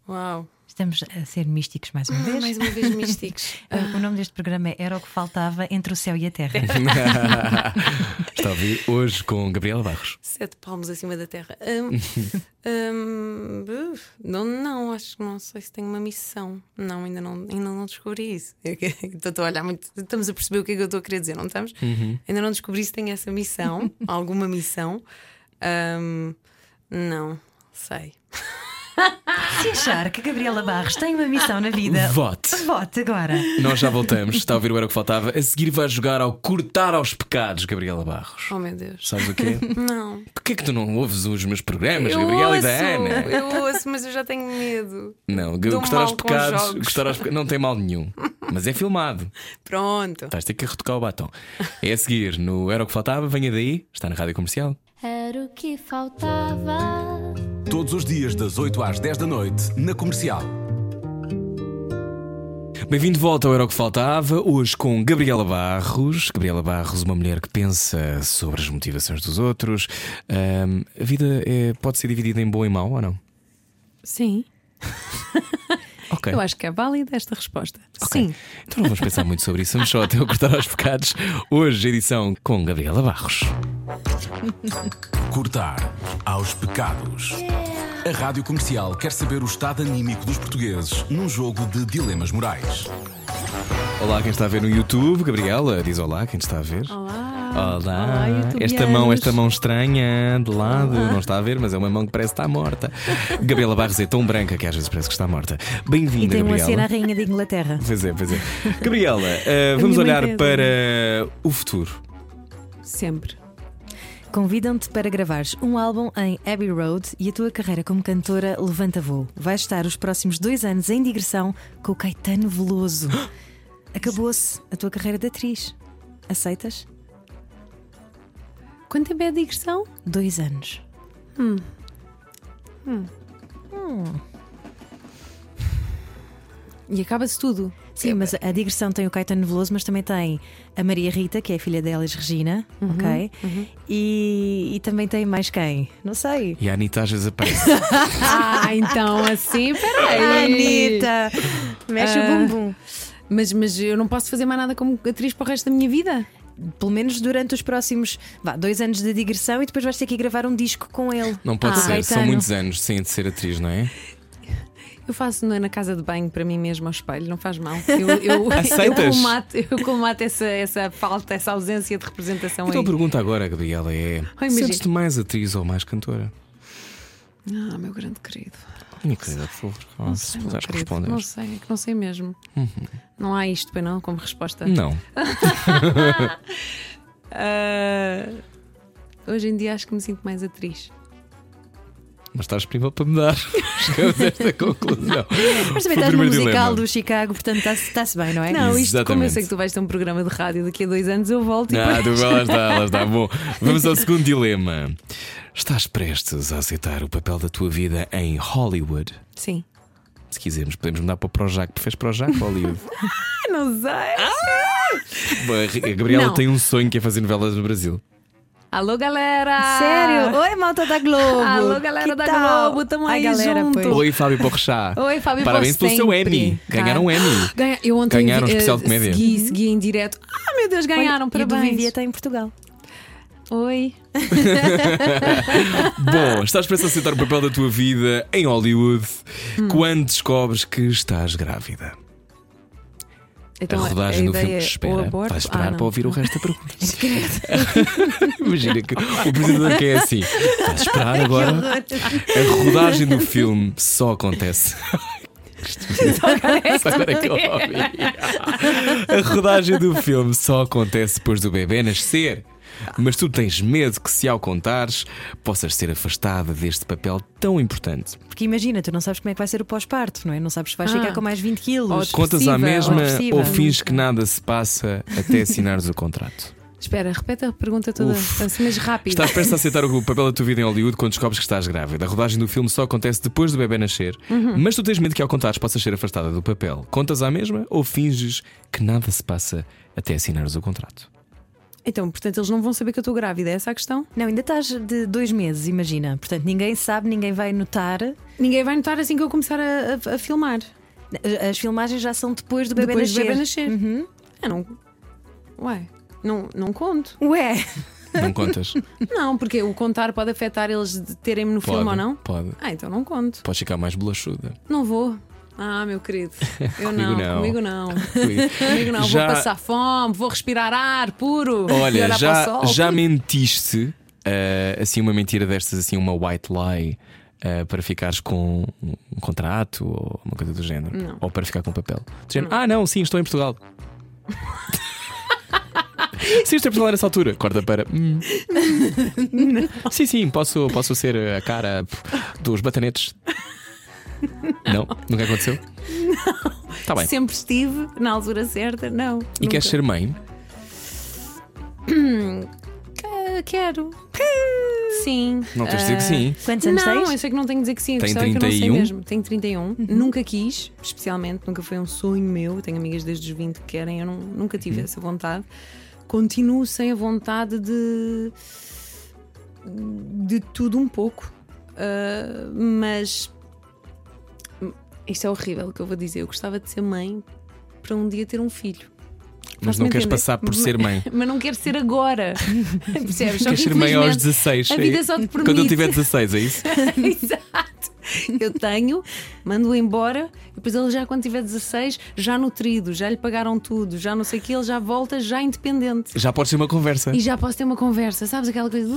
D: Uau!
B: Estamos a ser místicos mais uma vez.
D: Mais uma vez místicos.
B: Uh, O nome deste programa é Era o que faltava entre o céu e a terra.
A: Está a ouvir hoje com Gabriela Barros.
D: Sete palmos acima da terra. Hum, uf, não, não, acho que não sei se tenho uma missão. Não, ainda não, ainda não descobri isso. Estou a olhar muito. Estamos a perceber o que é que eu estou a querer dizer, não estamos? Ainda não descobri se tenho essa missão, alguma missão. Hum, não, sei.
B: Se achar que a Gabriela Barros tem uma missão na vida,
A: Vote.
B: vote agora.
A: Nós já voltamos. Está a ouvir o Era o que Faltava. A seguir vai jogar ao Cortar aos Pecados, Gabriela Barros.
D: Oh meu Deus.
A: Sabes o quê?
D: Não.
A: Porquê é que tu não ouves os meus programas,
D: Eu
A: Gabriela e
D: ouço,
A: da Ana?
D: eu ouço, mas eu já tenho medo.
A: Não,
D: Dou
A: gostar aos pecados, gostar aos pecados não tem mal nenhum. Mas é filmado.
D: Pronto.
A: Estás a ter que retocar o batom. É a seguir no Era o que Faltava, venha daí, está na rádio comercial.
E: Era o que faltava.
C: Todos os dias, das 8 às 10 da noite, na comercial.
A: Bem-vindo de volta ao Era o que Faltava, hoje com Gabriela Barros. Gabriela Barros, uma mulher que pensa sobre as motivações dos outros. Ahm, a vida é- pode ser dividida em bom e mau ou não?
D: Sim.
A: Ok.
D: Eu acho que é válida esta resposta.
A: Ok.
D: Sim.
A: Então não vamos pensar muito sobre isso, vamos só até cortar aos pecados. Hoje, edição com Gabriela Barros.
C: Cortar aos pecados. A rádio comercial quer saber o estado anímico dos portugueses num jogo de dilemas morais.
A: Olá, quem está a ver no YouTube, Gabriela, diz olá, quem está a ver.
D: Olá.
A: Olá,
D: Olá,
A: esta mão, esta mão estranha de lado, não está a ver, mas é uma mão que parece estar morta. Gabriela Barros é tão branca que às vezes parece que está morta.
B: E
A: Bem-vinda,
B: tem uma
A: Gabriela.
B: cena a Rainha de Inglaterra.
A: Pois é, pois é. Gabriela, eh, vamos olhar para o futuro.
D: Sempre.
B: Convidam-te para gravares um álbum em Abbey Road e a tua carreira como cantora levanta voo. Vais estar os próximos dois anos em digressão com o Caetano Veloso. Acabou-se a tua carreira de atriz. Aceitas?
D: Quanto tempo é a digressão?
B: Dois anos.
D: E acaba-se tudo.
B: Sim, mas a digressão tem o Caetano Veloso, mas também tem a Maria Rita, que é a filha da Elis Regina, ok? E, e também tem mais quem? Não sei.
A: E a Anitta às vezes aparece.
D: Ah, então assim, peraí.
B: Anitta! Mexe
D: Ah.
B: o bumbum.
D: Mas, mas eu não posso fazer mais nada como atriz para o resto da minha vida?
B: Pelo menos durante os próximos vá, dois anos de digressão e depois vais ter que gravar um disco com ele.
A: Não pode
B: Ah,
A: ser, são
B: Caetano.
A: muitos anos sem de ser atriz, não é?
D: Eu faço na na casa de banho para mim mesmo ao espelho, não faz mal. Eu, eu, eu,
A: Aceitas?
D: colmato, eu colmato essa, essa falta, essa ausência de representação
A: Então a
D: aí.
A: pergunta agora, Gabriela, é:
D: imagina.
A: sentes-te mais atriz ou mais cantora?
D: Ah, meu grande querido.
A: Minha querida, por favor,
D: Não
A: se puderes responder.
D: Não sei, é que não sei mesmo. Não há isto, bem não, como resposta.
A: Não.
D: Ah, hoje em dia acho que me sinto mais atriz.
A: Mas estás disponível para mudar. Chegamos a esta conclusão.
B: Mas também estás no musical
A: dilema.
B: do Chicago, portanto está-se bem, não é?
D: Não, isto, como eu
A: Exatamente.
D: sei que tu vais ter um programa de rádio daqui a dois anos, eu volto e
A: Ah, tu, lá está, lá está. Bom, vamos ao segundo dilema. Estás prestes a aceitar o papel da tua vida em Hollywood?
D: Sim.
A: Se quisermos, podemos mudar para o Projac. Preferes Projac ou Hollywood?
D: Não sei.
A: Bom, a Gabriela
D: Não.
A: tem um sonho que é fazer novelas no Brasil.
D: Alô, galera!
B: Sério? Oi, malta da Globo!
D: Alô, galera
B: Que
D: da
B: tal?
D: Globo, tamo aí
B: galera,
D: junto.
A: Oi, Fábio Porchat.
D: Oi, Fábio,
A: Parabéns pelo seu. Emmy. Ganharam um Emmy.
D: Ganha- Eu ontem
A: Ganharam um
D: vi-
A: especial de
D: eh,
A: comédia.
D: Segui, segui em direto. Ah, meu Deus, ganharam.
B: Olha, e o do
D: parabéns.
B: Vivi está em Portugal.
D: Oi.
A: Bom, estás prestes a aceitar o papel da tua vida em Hollywood
D: Hum.
A: quando descobres que estás grávida.
D: Então,
A: a rodagem do
D: ideia
A: filme.
D: é
A: Espera,
D: aborto?
A: vais esperar
D: Ah,
A: para ouvir o resto da pergunta. Imagina que o presidente que é assim. Vais esperar agora. A rodagem do filme só acontece. Só agora é que eu ouvi. A rodagem do filme só acontece depois do bebê nascer. Mas tu tens medo que, se ao contares, possas ser afastada deste papel tão importante.
B: Porque imagina, tu não sabes como é que vai ser o pós-parto, não é? Não sabes se vais
D: Ah.
B: ficar com mais 20 quilos.
D: Ou
A: Contas à mesma
B: ou
A: ou fins que nada se passa até assinares o contrato.
D: Espera, repete a pergunta toda,
A: Uf.
D: assim, mas rápido.
A: Estás prestes a aceitar o papel da tua vida em Hollywood quando descobres que estás grávida. A rodagem do filme só acontece depois do bebê nascer,
D: Uhum.
A: mas tu tens medo que ao contares possas ser afastada do papel. Contas à mesma ou finges que nada se passa até assinares o contrato?
D: Então, portanto, eles não vão saber que eu estou grávida, é essa a questão?
B: Não, ainda estás de dois meses, imagina. Portanto, ninguém sabe, ninguém vai notar.
D: Ninguém vai notar assim que eu começar a, a- a filmar.
B: As filmagens já são depois do bebê
D: Depois do
B: nascer.
D: bebê nascer.
B: Uhum.
D: Ah, não. Ué, não, não conto.
B: Ué,
A: Não contas?
D: Não, porque o contar pode afetar eles de terem-me no filme ou não?
A: Pode.
D: Ah, então não conto.
A: Podes ficar mais bolachuda.
D: Não vou. Ah, meu querido. Eu não,
A: não.
D: comigo não. Comigo não,
A: Já-
D: vou passar fome, vou respirar ar puro.
A: Olha, já,
D: sol.
A: já mentiste eh, assim uma mentira destas, assim, uma white lie. eh, para ficares com um contrato ou uma coisa do género?
D: Não.
A: Ou para ficar com papel? Do género, Ah, não, sim, estou em Portugal. sim, estou em Portugal nessa altura. Corta para. "Hum." Sim, sim, posso, posso ser a cara dos batanetes. Não? Nunca aconteceu? Não. Tá bem.
D: Sempre estive na altura certa, não.
A: E
D: nunca.
A: queres ser mãe?
D: Que- Quero. Sim.
A: Não tens de dizer que sim.
B: quantos anos
D: não,
B: tens?
D: eu sei que não tenho de dizer que sim. eu
A: Tem
D: gostava que eu não sei
A: 31?
D: mesmo. Tenho 31. Nunca quis, especialmente, nunca foi um sonho meu. Tenho amigas desde os 20 que querem, eu não- nunca tive essa vontade. Continuo sem a vontade de. de tudo um pouco. Ah, mas. Isto é horrível o que eu vou dizer. Eu gostava de ser mãe para um dia ter um filho.
A: Mas não queres
D: entender.
A: passar por ser mãe.
D: Mas não quero ser agora. Percebes?
A: Queres
D: que,
A: ser mãe aos
D: infelizmente,
A: 16.
D: A vida só te permite.
A: Quando eu tiver 16, é isso?
D: Exato. Eu tenho, mando-o embora, e depois ele já, quando tiver 16, já nutrido, já lhe pagaram tudo, já não sei o que, ele já volta já independente.
A: Já pode ser uma conversa.
D: E já posso ter uma conversa, sabes? Aquela coisa.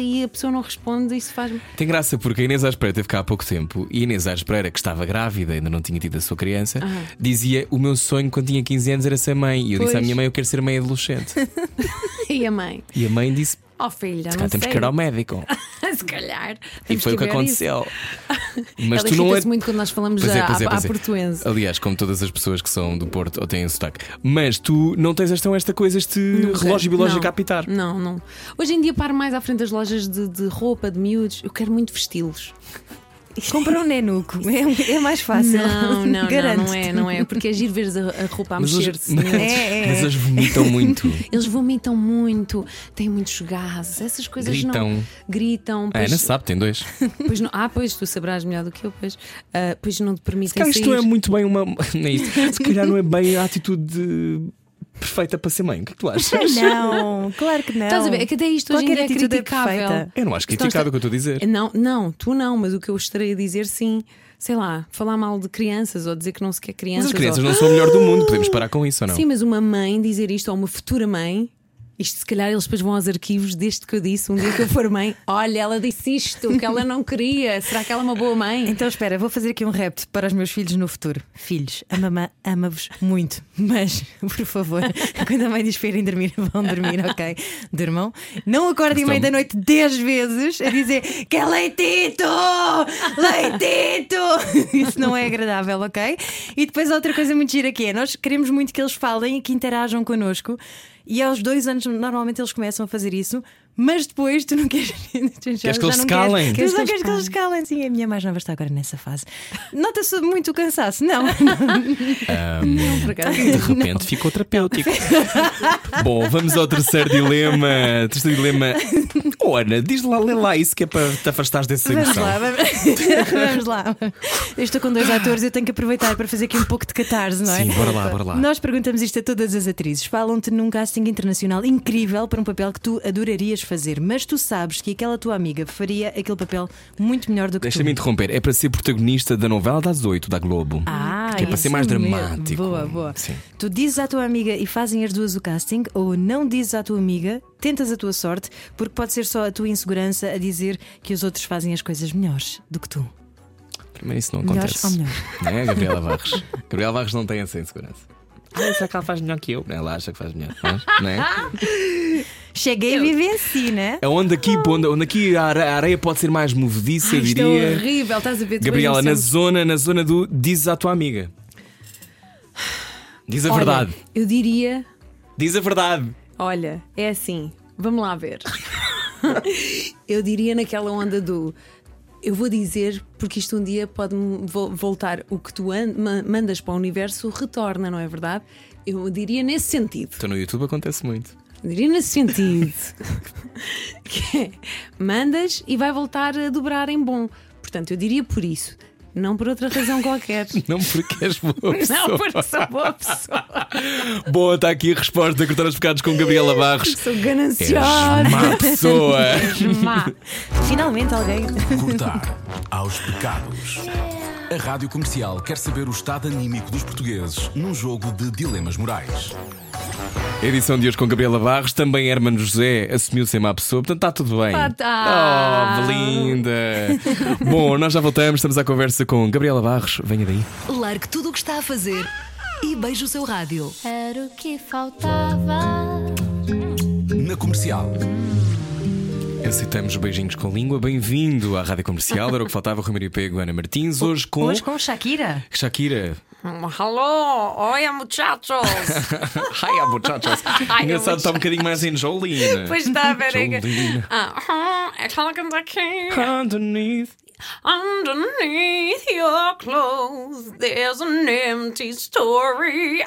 D: E a pessoa não responde, isso faz.
A: Tem graça porque a Inês Aires Pereira teve cá há pouco tempo e a Inês Aires Pereira, que estava grávida, ainda não tinha tido a sua criança, dizia: O meu sonho quando tinha 15 anos era ser mãe. E eu disse à
D: Pois.
A: minha mãe: Eu quero ser mãe adolescente.
D: E a mãe?
A: e a mãe disse:
D: Oh, filha,
A: Se
D: não
A: temos
D: sei.
A: que ir ao médico.
D: Se calhar.
A: e foi o que
D: isso.
A: aconteceu. Mas
D: Ela
A: tu não é.
D: muito quando nós falamos
A: Pois é,
D: à,
A: pois é,
D: à- à
A: é.
D: portuense.
A: Aliás, como todas as pessoas que são do Porto ou têm sotaque. Mas tu não tens esta, esta coisa, este
D: Nunca.
A: relógio biológico
D: Não.
A: a apitar.
D: Não, não. Hoje em dia paro mais à frente das lojas de, de roupa, de miúdos. Eu quero muito vesti-los.
B: Compra um nenuco, é, é mais fácil.
D: Não, não, não, não é, não é. Porque é giro ver a, a roupa a
A: Mas
D: mexer-se.
A: mas-
D: neles.
B: É, é.
A: Mas eles vomitam muito.
D: Eles vomitam muito, têm muitos gases, essas coisas não.
A: Gritam.
D: Gritam.
A: A
D: Pois,
A: Ana sabe, tem dois.
D: pois não, ah, pois tu sabrás melhor do que eu, pois. Ah, pois não te permitem
A: Cara, isto não é muito bem uma. Não é isto. Se calhar não é bem a atitude perfeita para ser mãe. O que é que tu achas?
B: Não, claro que não.
D: Estás a ver? É que até isto hoje em
B: Qualquer
D: dia é
B: é
D: criticável.
B: perfeita.
A: Eu não acho
D: Então,
A: criticado o que eu estou a dizer.
D: Não, não, tu não, mas o que eu estarei a dizer sim. Sei lá, falar mal de crianças ou dizer que não se quer
A: Mas
D: crianças.
A: as crianças
D: ou...
A: não são o melhor do mundo, podemos parar com isso ou não?
D: Sim, mas uma mãe dizer isto ou uma futura mãe, Isto se calhar eles depois vão aos arquivos desde que eu disse, um dia que eu for mãe, olha, ela disse isto, que ela não queria. Será que ela é uma boa mãe?
B: Então espera, vou fazer aqui um repto para os meus filhos no futuro. Filhos, a mamã ama-vos muito, mas por favor, quando a mãe diz para irem dormir, vão dormir, ok? Durmam. Não acordem meio da noite 10 vezes a dizer que é leitito! Leitito! Isso não é agradável, ok? E depois outra coisa muito gira que é: nós queremos muito que eles falem e que interajam connosco. E aos dois anos, normalmente eles começam a fazer isso, mas depois tu não queres.
A: Queres que
B: já
A: eles
B: não
A: se calem?
B: Queres,
D: Queres que
B: queres que eles se calem. Sim, a minha mais nova está agora nessa fase. Nota-se muito o cansaço, não.
D: Por acaso.
A: de repente ficou terapêutico. Bom, vamos ao terceiro dilema. Terceiro dilema. Oh, Ana, diz lá, lê lá isso que é para te afastares dessa
B: Vamos
A: emoção.
B: lá, vamos, vamos lá. Eu estou com dois atores, eu tenho que aproveitar para fazer aqui um pouco de catarse, não é?
A: Sim, bora lá, bora lá.
B: Nós perguntamos isto a todas as atrizes. Falam-te num casting internacional incrível para um papel que tu adorarias fazer, mas tu sabes que aquela tua amiga faria aquele papel muito melhor do que
A: Deixa-me
B: tu.
A: interromper. É para ser protagonista da novela das oito da Globo.
B: Ah,
A: que é para ser mais
B: mesmo.
A: dramático.
B: Boa, boa.
A: Sim.
B: Tu dizes à tua amiga e fazem as duas o casting, ou não dizes à tua amiga, tentas a tua sorte, porque pode ser só a tua insegurança a dizer que os outros fazem as coisas melhores do que tu.
A: Primeiro isso não
B: Melhores
A: acontece.
B: ou melhor?
A: Não é, Gabriela Barros? Gabriela Barros não tem essa insegurança. Ah, será que ela faz melhor que eu? Ela acha que faz melhor. Mas, não é?
B: Cheguei e vivenci, né?
A: É onde aqui, onde, onde aqui a are- a areia pode ser mais movediça, eu
D: é
A: diria.
D: horrível, estás a ver?
A: Gabriela, na zona, na zona do diz à tua amiga. Diz a
D: Olha,
A: verdade.
D: Eu diria,
A: Diz a verdade.
D: olha, é assim, vamos lá ver. eu diria naquela onda do. Eu vou dizer, porque isto um dia pode voltar. O que tu an- ma- mandas para o universo retorna, não é verdade? Eu diria nesse sentido.
A: Então no YouTube acontece muito.
D: Diria nesse sentido. que é, mandas e vai voltar a dobrar em bom. Portanto, eu diria por isso. Não por outra razão qualquer.
A: Não porque és boa pessoa.
D: Não, porque sou boa pessoa.
A: Boa, está aqui a resposta a cortar os pecados com Gabriela Barros.
D: Sou
A: És
D: gananciosa.
A: má pessoa.
D: Má.
B: Finalmente alguém.
C: Cortar aos pecados. A Rádio Comercial quer saber o estado anímico dos portugueses num jogo de dilemas morais.
A: Edição de hoje com Gabriela Barros. Também Hermano José assumiu ser má pessoa, portanto está tudo bem.
D: Ah, tá.
A: Oh, Belinda. Bom, nós já voltamos, estamos à conversa com Gabriela Barros. Venha daí.
F: Largue tudo o que está a fazer e beije o seu rádio.
E: Era o que faltava.
C: Na Comercial.
A: Aceitamos beijinhos com língua. Bem-vindo à Rádio Comercial. Era o que faltava, Rui Maria Pego, Ana Martins. Hoje com
B: Hoje com Shakira.
A: Shakira.
D: Alô, oi, muchachos.
A: Hi, muchachos. Engraçado, está um bocadinho mais enjolina.
D: Pois está, peraí.
A: Enjolina.
D: Ah, é aquela que anda aqui.
A: Underneath.
D: Underneath your clothes, there's an empty story.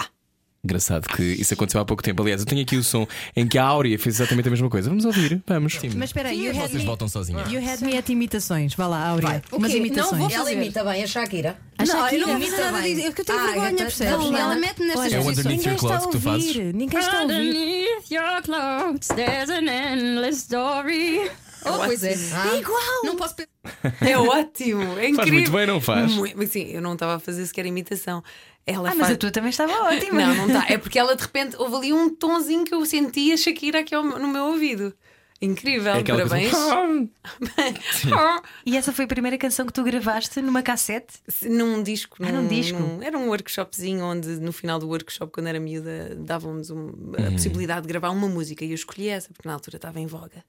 A: Engraçado que isso aconteceu há pouco tempo. Aliás, eu tenho aqui o som em que a Áurea fez exatamente a mesma coisa. Vamos ouvir, vamos.
B: Mas espera aí, you had,
A: Vocês
B: me,
A: voltam sozinhos.
B: you had me at imitações. Vá lá, Áurea.
G: O
B: Umas
G: quê?
B: imitações.
G: Não vou Ela imita bem a Shakira.
B: A
G: não,
B: Shakira
G: eu não
B: imita nada disso. Eu que tenho
G: Ah,
B: vergonha,
G: então-
B: percebes?
G: Ela mete nestas
B: Olha,
A: É o. Underneath
B: Ninguém
A: Your
B: está a
A: Clothes que tu fazes.
B: ouvir. Ninguém está a ouvir.
D: Underneath your clothes, there's an endless story.
G: Oh, pois é. Ah,
B: igual.
G: Não posso pensar.
D: É ótimo, é incrível.
A: Faz muito bem, não faz?
D: Muito- mas sim, eu não estava a fazer sequer imitação. Ela
B: Ah, mas
D: faz...
B: a tua também estava ótima.
D: Não, não está. É porque ela de repente houve ali um tonzinho que eu sentia Shakira aqui ao- no meu ouvido. Incrível,
A: É
D: parabéns.
A: coisa-
B: E essa foi a primeira canção que tu gravaste numa cassete?
D: Num disco.
B: Ah, num disco?
D: era um workshopzinho onde no final do workshop, quando era miúda, dávamos um- a
A: Uhum.
D: possibilidade de gravar uma música e eu escolhi essa porque na altura estava em voga.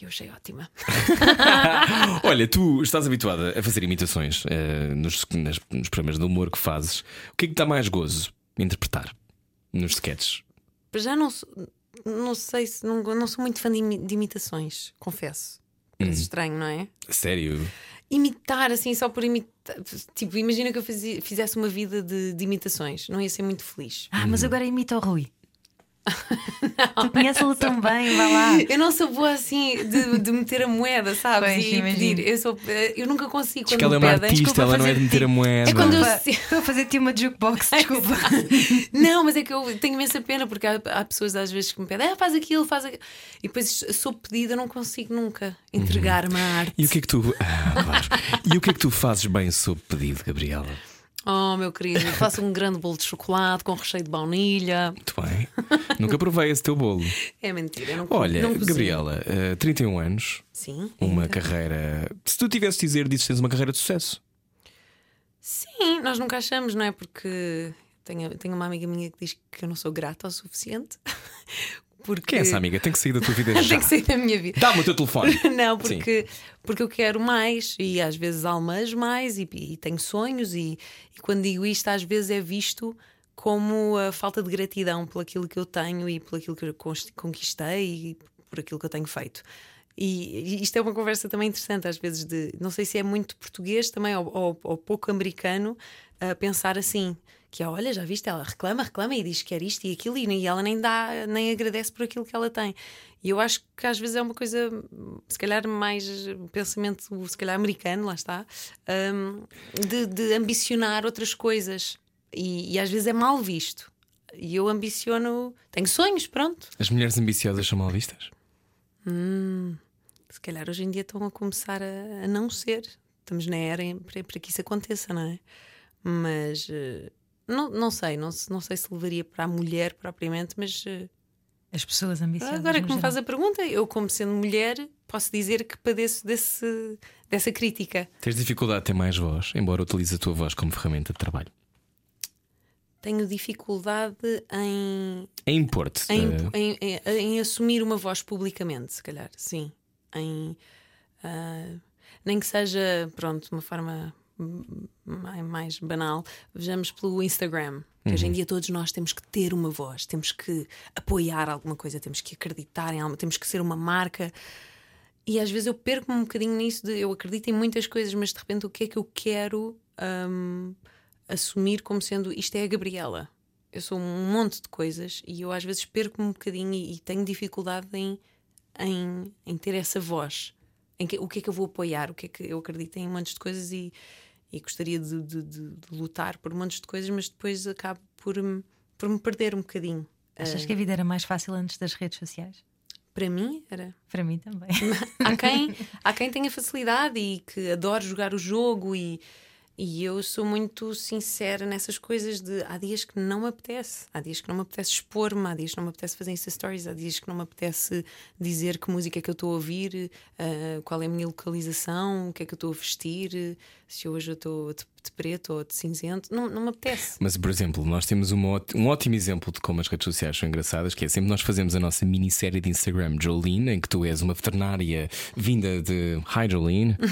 D: Eu achei ótima.
A: Olha, tu estás habituada a fazer imitações eh, nos, nas- nos programas de humor que fazes. O que é que dá mais gozo interpretar nos sketches?
D: Já não sou, não sei se não, não sou muito fã de, imi- de imitações, confesso. Parece
A: Hum.
D: estranho, não é?
A: Sério?
D: Imitar assim só por imitar. Tipo, imagina que eu fazia- fizesse uma vida de, de imitações, não ia ser muito feliz.
B: Ah, mas agora imita o Rui. tu conheces-lo tão bem, vá lá.
D: Eu não sou boa assim de, de meter a moeda, sabes?
B: Pois,
D: e
B: imagino.
D: pedir. Eu, sou, eu nunca consigo.
A: Diz
D: Quando
A: que ela é
D: me
A: uma
D: pedem,
A: artista,
D: desculpa,
A: ela não é de meter a
D: tipo-
A: moeda.
D: É quando eu
B: Estou a fazer-te uma jukebox, desculpa.
D: Não, mas é que eu tenho imensa pena porque há, há pessoas às vezes que me pedem, ah, faz aquilo, faz aquilo. E depois sou pedida, não consigo nunca entregar-me à arte.
A: E o que é que tu. Ah, claro. E o que é que tu fazes bem sob pedido, Gabriela?
D: Oh, meu querido, eu faço um grande bolo de chocolate com recheio de baunilha.
A: Muito bem. Nunca provei esse teu bolo.
D: É mentira, eu não
A: Olha,
D: não.
A: Gabriela, eh, 31 anos,
D: Sim.
A: uma
D: então.
A: carreira. Se tu tivesse de dizer, que tens uma carreira de sucesso.
D: Sim, nós nunca achamos, não é? Porque tenho, tenho uma amiga minha que diz que eu não sou grata o suficiente. Porque
A: Quem é essa amiga? Tem que sair da tua vida já.
D: Tem que sair da minha vida.
A: Dá-me o teu telefone.
D: Não, porque, porque eu quero mais e às vezes almejo mais e, e tenho sonhos, e, e quando digo isto, às vezes é visto como a falta de gratidão por aquilo que eu tenho e por aquilo que eu conquistei e por aquilo que eu tenho feito. E e isto é uma conversa também interessante, às vezes, de não sei se é muito português também ou, ou- ou pouco americano a pensar assim. Que é, olha, já viste, ela reclama, reclama e diz que quer isto e aquilo, e ela nem dá, nem agradece por aquilo que ela tem. E eu acho que às vezes é uma coisa, se calhar, mais pensamento, se calhar, americano, lá está, hum, de, de ambicionar outras coisas. E, e às vezes é mal visto. E eu ambiciono, tenho sonhos, pronto.
A: As mulheres ambiciosas são mal vistas?
D: Se calhar hoje em dia estão a começar a, a não ser. Estamos na era para, para que isso aconteça, não é? Mas eh, não, não sei, não, não sei se levaria para a mulher propriamente, mas eh,
B: As pessoas ambiciosas.
D: agora que me
B: geral.
D: faz a pergunta, eu, como sendo mulher, posso dizer que padeço desse, dessa crítica.
A: Tens dificuldade de ter mais voz, embora utilize a tua voz como ferramenta de trabalho.
D: Tenho dificuldade em,
A: É impor-te.
D: em,
A: eh,
D: em, em- em assumir uma voz publicamente, se calhar, sim. Em, ah, nem que seja, pronto, de uma forma mais banal, vejamos pelo Instagram. Que hoje em dia todos nós temos que ter uma voz, temos que apoiar alguma coisa, temos que acreditar em algo, temos que ser uma marca. E às vezes eu perco-me um bocadinho nisso de eu acredito em muitas coisas, mas de repente o que é que eu quero hum, assumir como sendo isto é a Gabriela? Eu sou um monte de coisas e eu às vezes perco-me um bocadinho e, e tenho dificuldade em, em, em ter essa voz. Em que, o que é que eu vou apoiar? O que é que eu acredito em montes de coisas e, e gostaria de, de- de- de lutar por montes de coisas, mas depois acabo por, me- por me perder um bocadinho.
B: Achas que a vida era mais fácil antes das redes sociais?
D: Para mim era.
B: Para mim também.
D: há quem, há quem tenha facilidade e que adore jogar o jogo e, e eu sou muito sincera nessas coisas de há dias que não me apetece, há dias que não me apetece expor-me, há dias que não me apetece fazer Insta Stories, há dias que não me apetece dizer que música é que eu estou a ouvir, ah, qual é a minha localização, o que é que eu estou a vestir, se hoje eu estou de, de preto ou de cinzento, não, não me apetece.
A: Mas, por exemplo, nós temos uma um ótimo exemplo de como as redes sociais são engraçadas, que é sempre nós fazemos a nossa minissérie de Instagram Jolene, em que tu és uma veterinária vinda de Hi Jolene.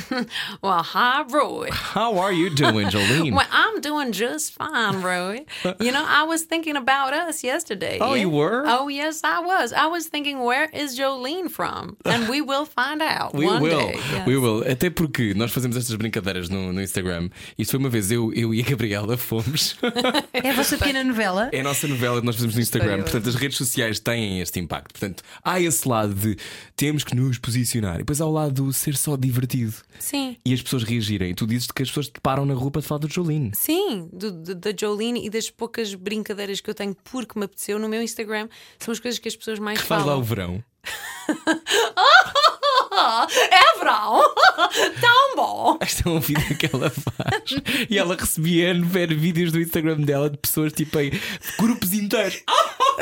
D: Well, hi, Roy.
A: How are you doing, Jolene?
D: Well, I'm doing just fine, Roy. You know, I was thinking about us yesterday.
A: Oh, you were?
D: Oh, yes, I was. I was thinking, where is Jolene from? And we will find out
A: We will,
D: day. Yes.
A: we will. Até porque nós fazemos estas brincadeiras no, no Instagram. Isso foi uma vez eu, eu e a Gabriela fomos.
B: É a vossa pequena novela?
A: É a nossa novela que nós fazemos no Instagram. Portanto, as redes sociais têm este impacto. Portanto, há esse lado de temos que nos posicionar. E depois há o lado do ser só divertido.
D: Sim.
A: E as pessoas reagirem. E tu dizes que as pessoas te param na rua para te falar do Jolene.
D: Sim, do- do- da Jolene e das poucas brincadeiras que eu tenho porque me apeteceu no meu Instagram são as coisas que as pessoas mais
A: Faz lá o
D: falam.
A: verão.
D: é verão! Tão bom!
A: Esta é um vídeo que ela faz. e ela recebia ver vídeos do Instagram dela de pessoas tipo em grupos inteiros.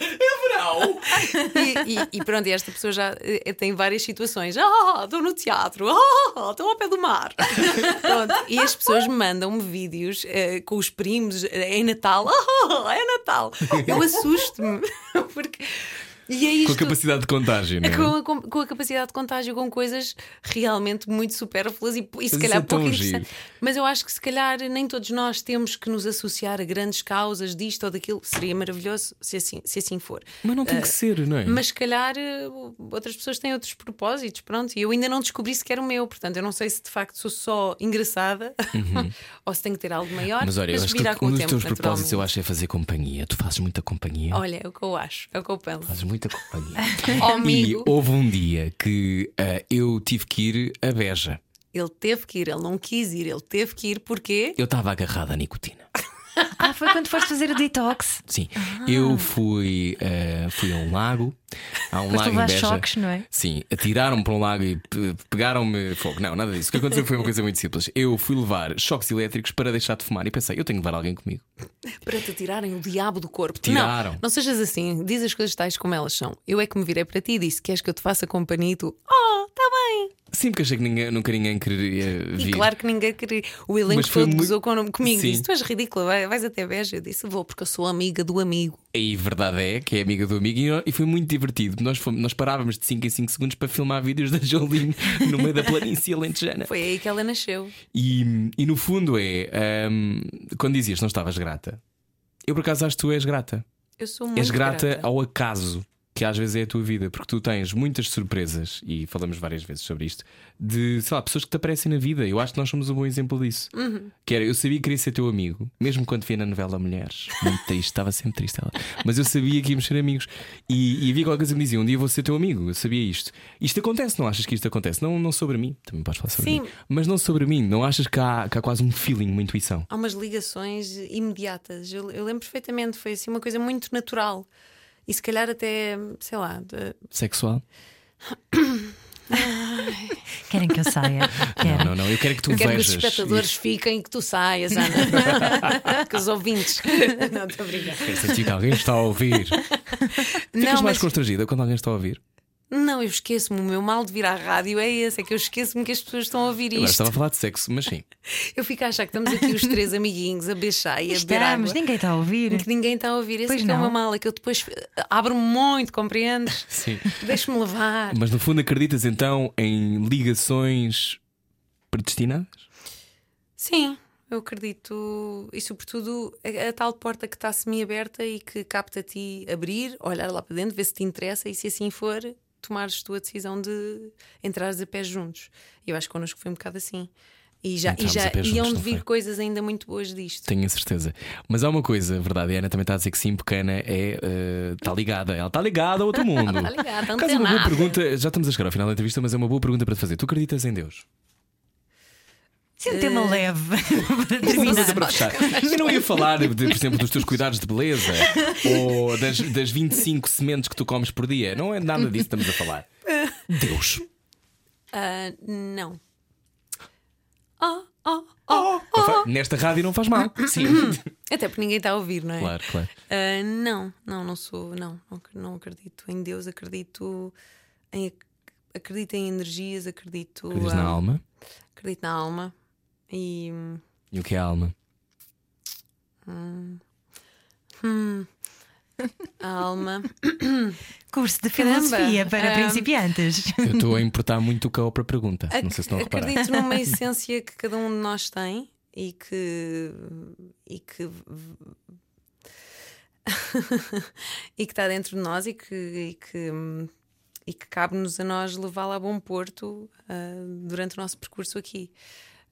A: é verão!
D: E, e- e pronto, esta pessoa já eh, tem várias situações. Ah, estou no teatro, ah, estou ao pé do mar. Pronto, e as pessoas mandam-me vídeos eh, com os primos eh, em Natal. Ah, é Natal. Eu assusto-me. Porque. E é
A: Com
D: isto.
A: a capacidade de contágio, não é?
D: Com a, com- com a capacidade de contágio com coisas realmente muito supérfluas e, e se calhar
A: é
D: pouco interessantes. Mas eu acho que se calhar nem todos nós temos que nos associar a grandes causas disto ou daquilo. Seria maravilhoso se assim, se assim for.
A: Mas não tem que ser, não é?
D: Mas se calhar eh, outras pessoas têm outros propósitos, pronto, e eu ainda não descobri sequer o meu, portanto, eu não sei se de facto sou só engraçada ou se tenho que ter algo maior.
A: Mas olha, eu acho que
D: virá com
A: um dos
D: tempo,
A: teus propósitos eu acho é fazer companhia. Tu fazes muita companhia.
D: Olha, é o que eu acho, é o que eu penso.
A: Fazes muita companhia. E
D: amigo,
A: houve um dia que ah, eu tive que ir a Beja.
D: ele teve que ir, ele não quis ir, ele teve que ir porque.
A: Eu estava agarrado à nicotina.
B: Ah, foi quando foste fazer o detox.
A: Sim, eu fui, ah, fui a um lago Há um
B: Foste
A: lago em
B: levar
A: Beja.
B: choques, não é?
A: Sim, atiraram-me para um lago e pe- pegaram-me fogo. Não, nada disso. O que aconteceu foi uma coisa muito simples. Eu fui levar choques elétricos para deixar de fumar e pensei, eu tenho que levar alguém comigo.
D: Para te tirarem o diabo do corpo.
A: Tiraram.
D: Não, não sejas assim, diz as coisas tais como elas são. Eu é que me virei para ti e disse: Queres que eu te faça companhia? E tu, oh, está bem.
A: Sim, porque achei que ninguém- nunca ninguém queria vir.
D: E claro que ninguém queria. O elenco
A: Mas foi
D: todo
A: muito-
D: gozou com- comigo.
A: Sim.
D: Disse: Tu és ridícula, vai- vais até Beja. Eu disse: Vou, porque eu sou amiga do amigo.
A: E verdade é que é amiga do amigo e, e foi muito divertido. Nós, fomos- nós parávamos de 5 em 5 segundos para filmar vídeos da Jolene no meio da planície alentejana.
D: Foi aí que ela nasceu.
A: E, e no fundo é hum, quando dizias não estavas grata, eu por acaso acho que tu és grata.
D: Eu sou muito
A: és grata,
D: grata.
A: ao acaso que às vezes é a tua vida, porque tu tens muitas surpresas, e falamos várias vezes sobre isto, de sei lá, pessoas que te aparecem na vida. Eu acho que nós somos um bom exemplo disso.
D: Uhum.
A: Que era, eu sabia que queria ser teu amigo, mesmo quando via na novela Mulheres. Muito triste, estava sempre triste ela. Mas eu sabia que íamos ser amigos. E, e havia qualquer coisa que me dizia: um dia vou ser teu amigo. Eu sabia isto. Isto acontece, não achas que isto acontece? Não, não sobre mim, também podes falar sobre
D: Sim.
A: mim. Mas não sobre mim, não achas que há, que há quase um feeling, uma intuição?
D: Há umas ligações imediatas. Eu, eu lembro perfeitamente, foi assim uma coisa muito natural. E se calhar até, sei lá, de-
A: Sexual?
B: Querem que eu saia?
A: Não,
B: Querem.
A: não, não. Eu quero que tu
D: eu quero que os
A: vejas.
D: espectadores
A: isto.
D: fiquem e que tu saias, Ana. que os ouvintes. Não, estou a brincar.
A: Quero sentir que alguém está a ouvir. Ficas
D: Não,
A: mais
D: mas-
A: constrangida quando alguém está a ouvir?
D: Não, eu esqueço-me. O meu mal de vir à rádio é esse: é que eu esqueço-me que as pessoas estão a ouvir
A: Agora
D: isto.
A: estava a falar de sexo, mas sim.
D: Eu fico a achar que estamos aqui os três amiguinhos a beijar e a beber
B: Estamos,
D: água.
B: ninguém está a ouvir.
D: Que ninguém está a ouvir. Esse
B: Pois
D: é que é o
B: não.
D: meu mal, é que eu depois eh, abro-me muito, compreendes?
A: Sim.
D: Deixo-me levar.
A: Mas no fundo acreditas então em ligações predestinadas?
D: Sim, eu acredito. E sobretudo a, a tal porta que está semi-aberta e que capta a ti abrir, olhar lá para dentro, ver se te interessa e se assim for, tomares tu a decisão de entrares a pés juntos. E eu acho que connosco foi um bocado assim. E já, e já iam
A: juntos,
D: de
A: não
D: vir coisas ainda muito boas disto.
A: Tenho a certeza. Mas há uma coisa, verdade, a Ana também está a dizer que sim, porque Ana é, eh, está ligada. Ela está ligada a outro mundo.
D: Está ligada,
A: acaso é uma boa pergunta, já estamos a chegar ao final da entrevista, mas é uma boa pergunta para te fazer. Tu acreditas em Deus?
B: Sim, um tema leve para terminar.
A: para fechar. Eu não ia falar, de, por exemplo, dos teus cuidados de beleza ou das, das 25 sementes que tu comes por dia. Não é nada disso que estamos a falar. Deus.
D: Ah, não. Oh, oh, oh.
A: Não fa- Nesta rádio não faz mal. Sim.
D: Até porque ninguém está a ouvir, não é?
A: Claro, claro.
D: Ah, não, não, não sou, não, não, ac- não acredito em Deus, acredito em ac- acredito em energias, acredito,
A: Acreditas na alma?
D: acredito na alma e hum,
A: E o que é a alma?
D: a alma.
B: Curso de
D: Caramba.
B: filosofia para
D: Ah.
B: principiantes.
A: Eu estou a importar muito o para a pergunta. Não sei se estão a reparar.
D: acredito numa essência que cada um de nós tem e que e que e que está dentro de nós e que, e que, e que cabe-nos a nós levá-la a bom porto ah, durante o nosso percurso aqui.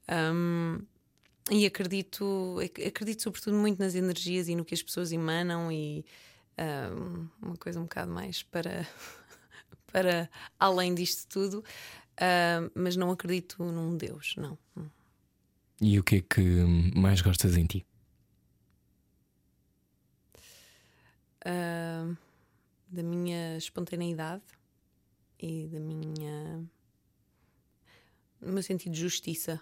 D: Ahm, e acredito, ac- acredito sobretudo muito nas energias e no que as pessoas emanam e ahm, uma coisa um bocado mais para, para além disto tudo, ah, mas não acredito num Deus, não.
A: E o que é que mais gostas em ti?
D: Ah, da minha espontaneidade e da minha. do meu sentido de justiça.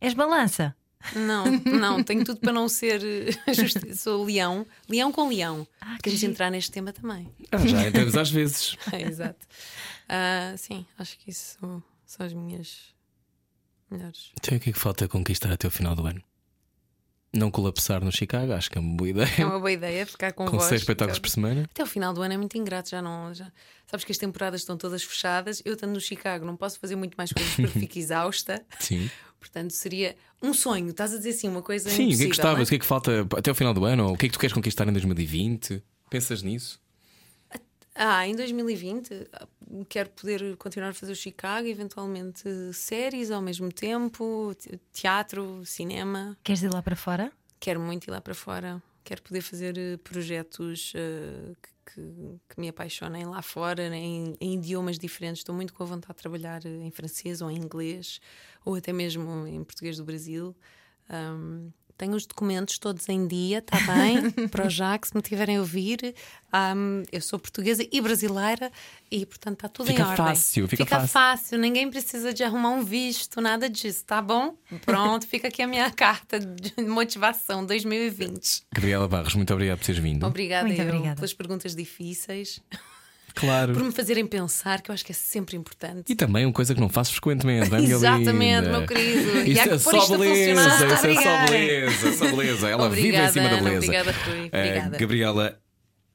B: És balança.
D: Não, não, tenho tudo para não ser eh, justi- Sou leão, leão com leão.
B: Ah, que
D: Temos de
B: giro.
D: entrar neste tema também.
A: Ah, já entramos às vezes.
D: É, exato. Ah, sim, acho que isso são, são as minhas melhores.
A: Então o que é que falta conquistar até o final do ano? Não colapsar no Chicago, acho que é uma boa
D: É
A: ideia.
D: uma boa ideia ficar com,
A: Com
D: voz.
A: seis espetáculos por semana.
D: Até o final do ano é muito ingrato, já não. Já... Sabes que as temporadas estão todas fechadas. Eu estando no Chicago, não posso fazer muito mais coisas porque fico exausta.
A: Sim.
D: Portanto, seria um sonho. Estás a dizer assim, uma coisa
A: Sim, o que é que gostavas?
D: é?
A: O que é que falta até o final do ano? O que é que tu queres conquistar em 2020? Pensas nisso?
D: Ah, em 2020 ah, quero poder continuar a fazer o Chicago, eventualmente séries ao mesmo tempo, te- teatro, cinema.
B: Queres ir lá para fora?
D: Quero muito ir lá para fora. Quero poder fazer eh, projetos eh, que, que- me apaixonem lá fora, em, em idiomas diferentes. Estou muito com a vontade de trabalhar eh, em francês ou em inglês, ou até mesmo em português do Brasil. Ahm, tenho os documentos todos em dia, está bem? Para o já, que se me tiverem a ouvir. Ahm, eu sou portuguesa e brasileira e, portanto, está tudo
A: Fica
D: em ordem.
A: fácil, fica fácil.
D: ninguém precisa de arrumar um visto, nada disso, tá bom? Pronto, fica aqui a minha carta de motivação 2020.
A: Gabriela Barros, muito obrigado por teres vindo.
D: Obrigada,
B: Muito
D: eu,
B: obrigada.
D: pelas perguntas difíceis,
A: Claro.
D: por me fazerem pensar, que eu acho que é sempre importante.
A: E também uma coisa que não faço frequentemente, não é, minha
D: Exatamente, meu querido. E
A: Isso
D: há que
A: é
D: pôr
A: só beleza, isso é só
D: Obrigada.
A: beleza, só beleza. Ela vive em
D: Obrigada,
A: cima da
D: Ana,
A: beleza.
D: obrigada, Rui.
A: Eh,
D: Obrigada.
A: Gabriela,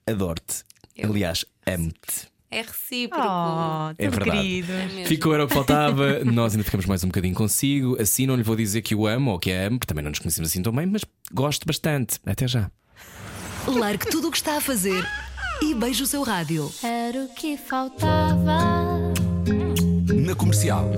A: adoro-te. Aliás, amo-te.
D: É recíproco.
B: Oh,
A: É verdade.
B: querido.
D: É.
A: Ficou, era o que faltava. Nós ainda ficamos mais um bocadinho consigo. Assim não lhe vou dizer que o amo ou que a amo, porque também não nos conhecemos assim tão bem, mas gosto bastante. Até já.
F: Largue tudo o que está a fazer e beije o seu rádio.
E: Era o que faltava.
C: Na comercial.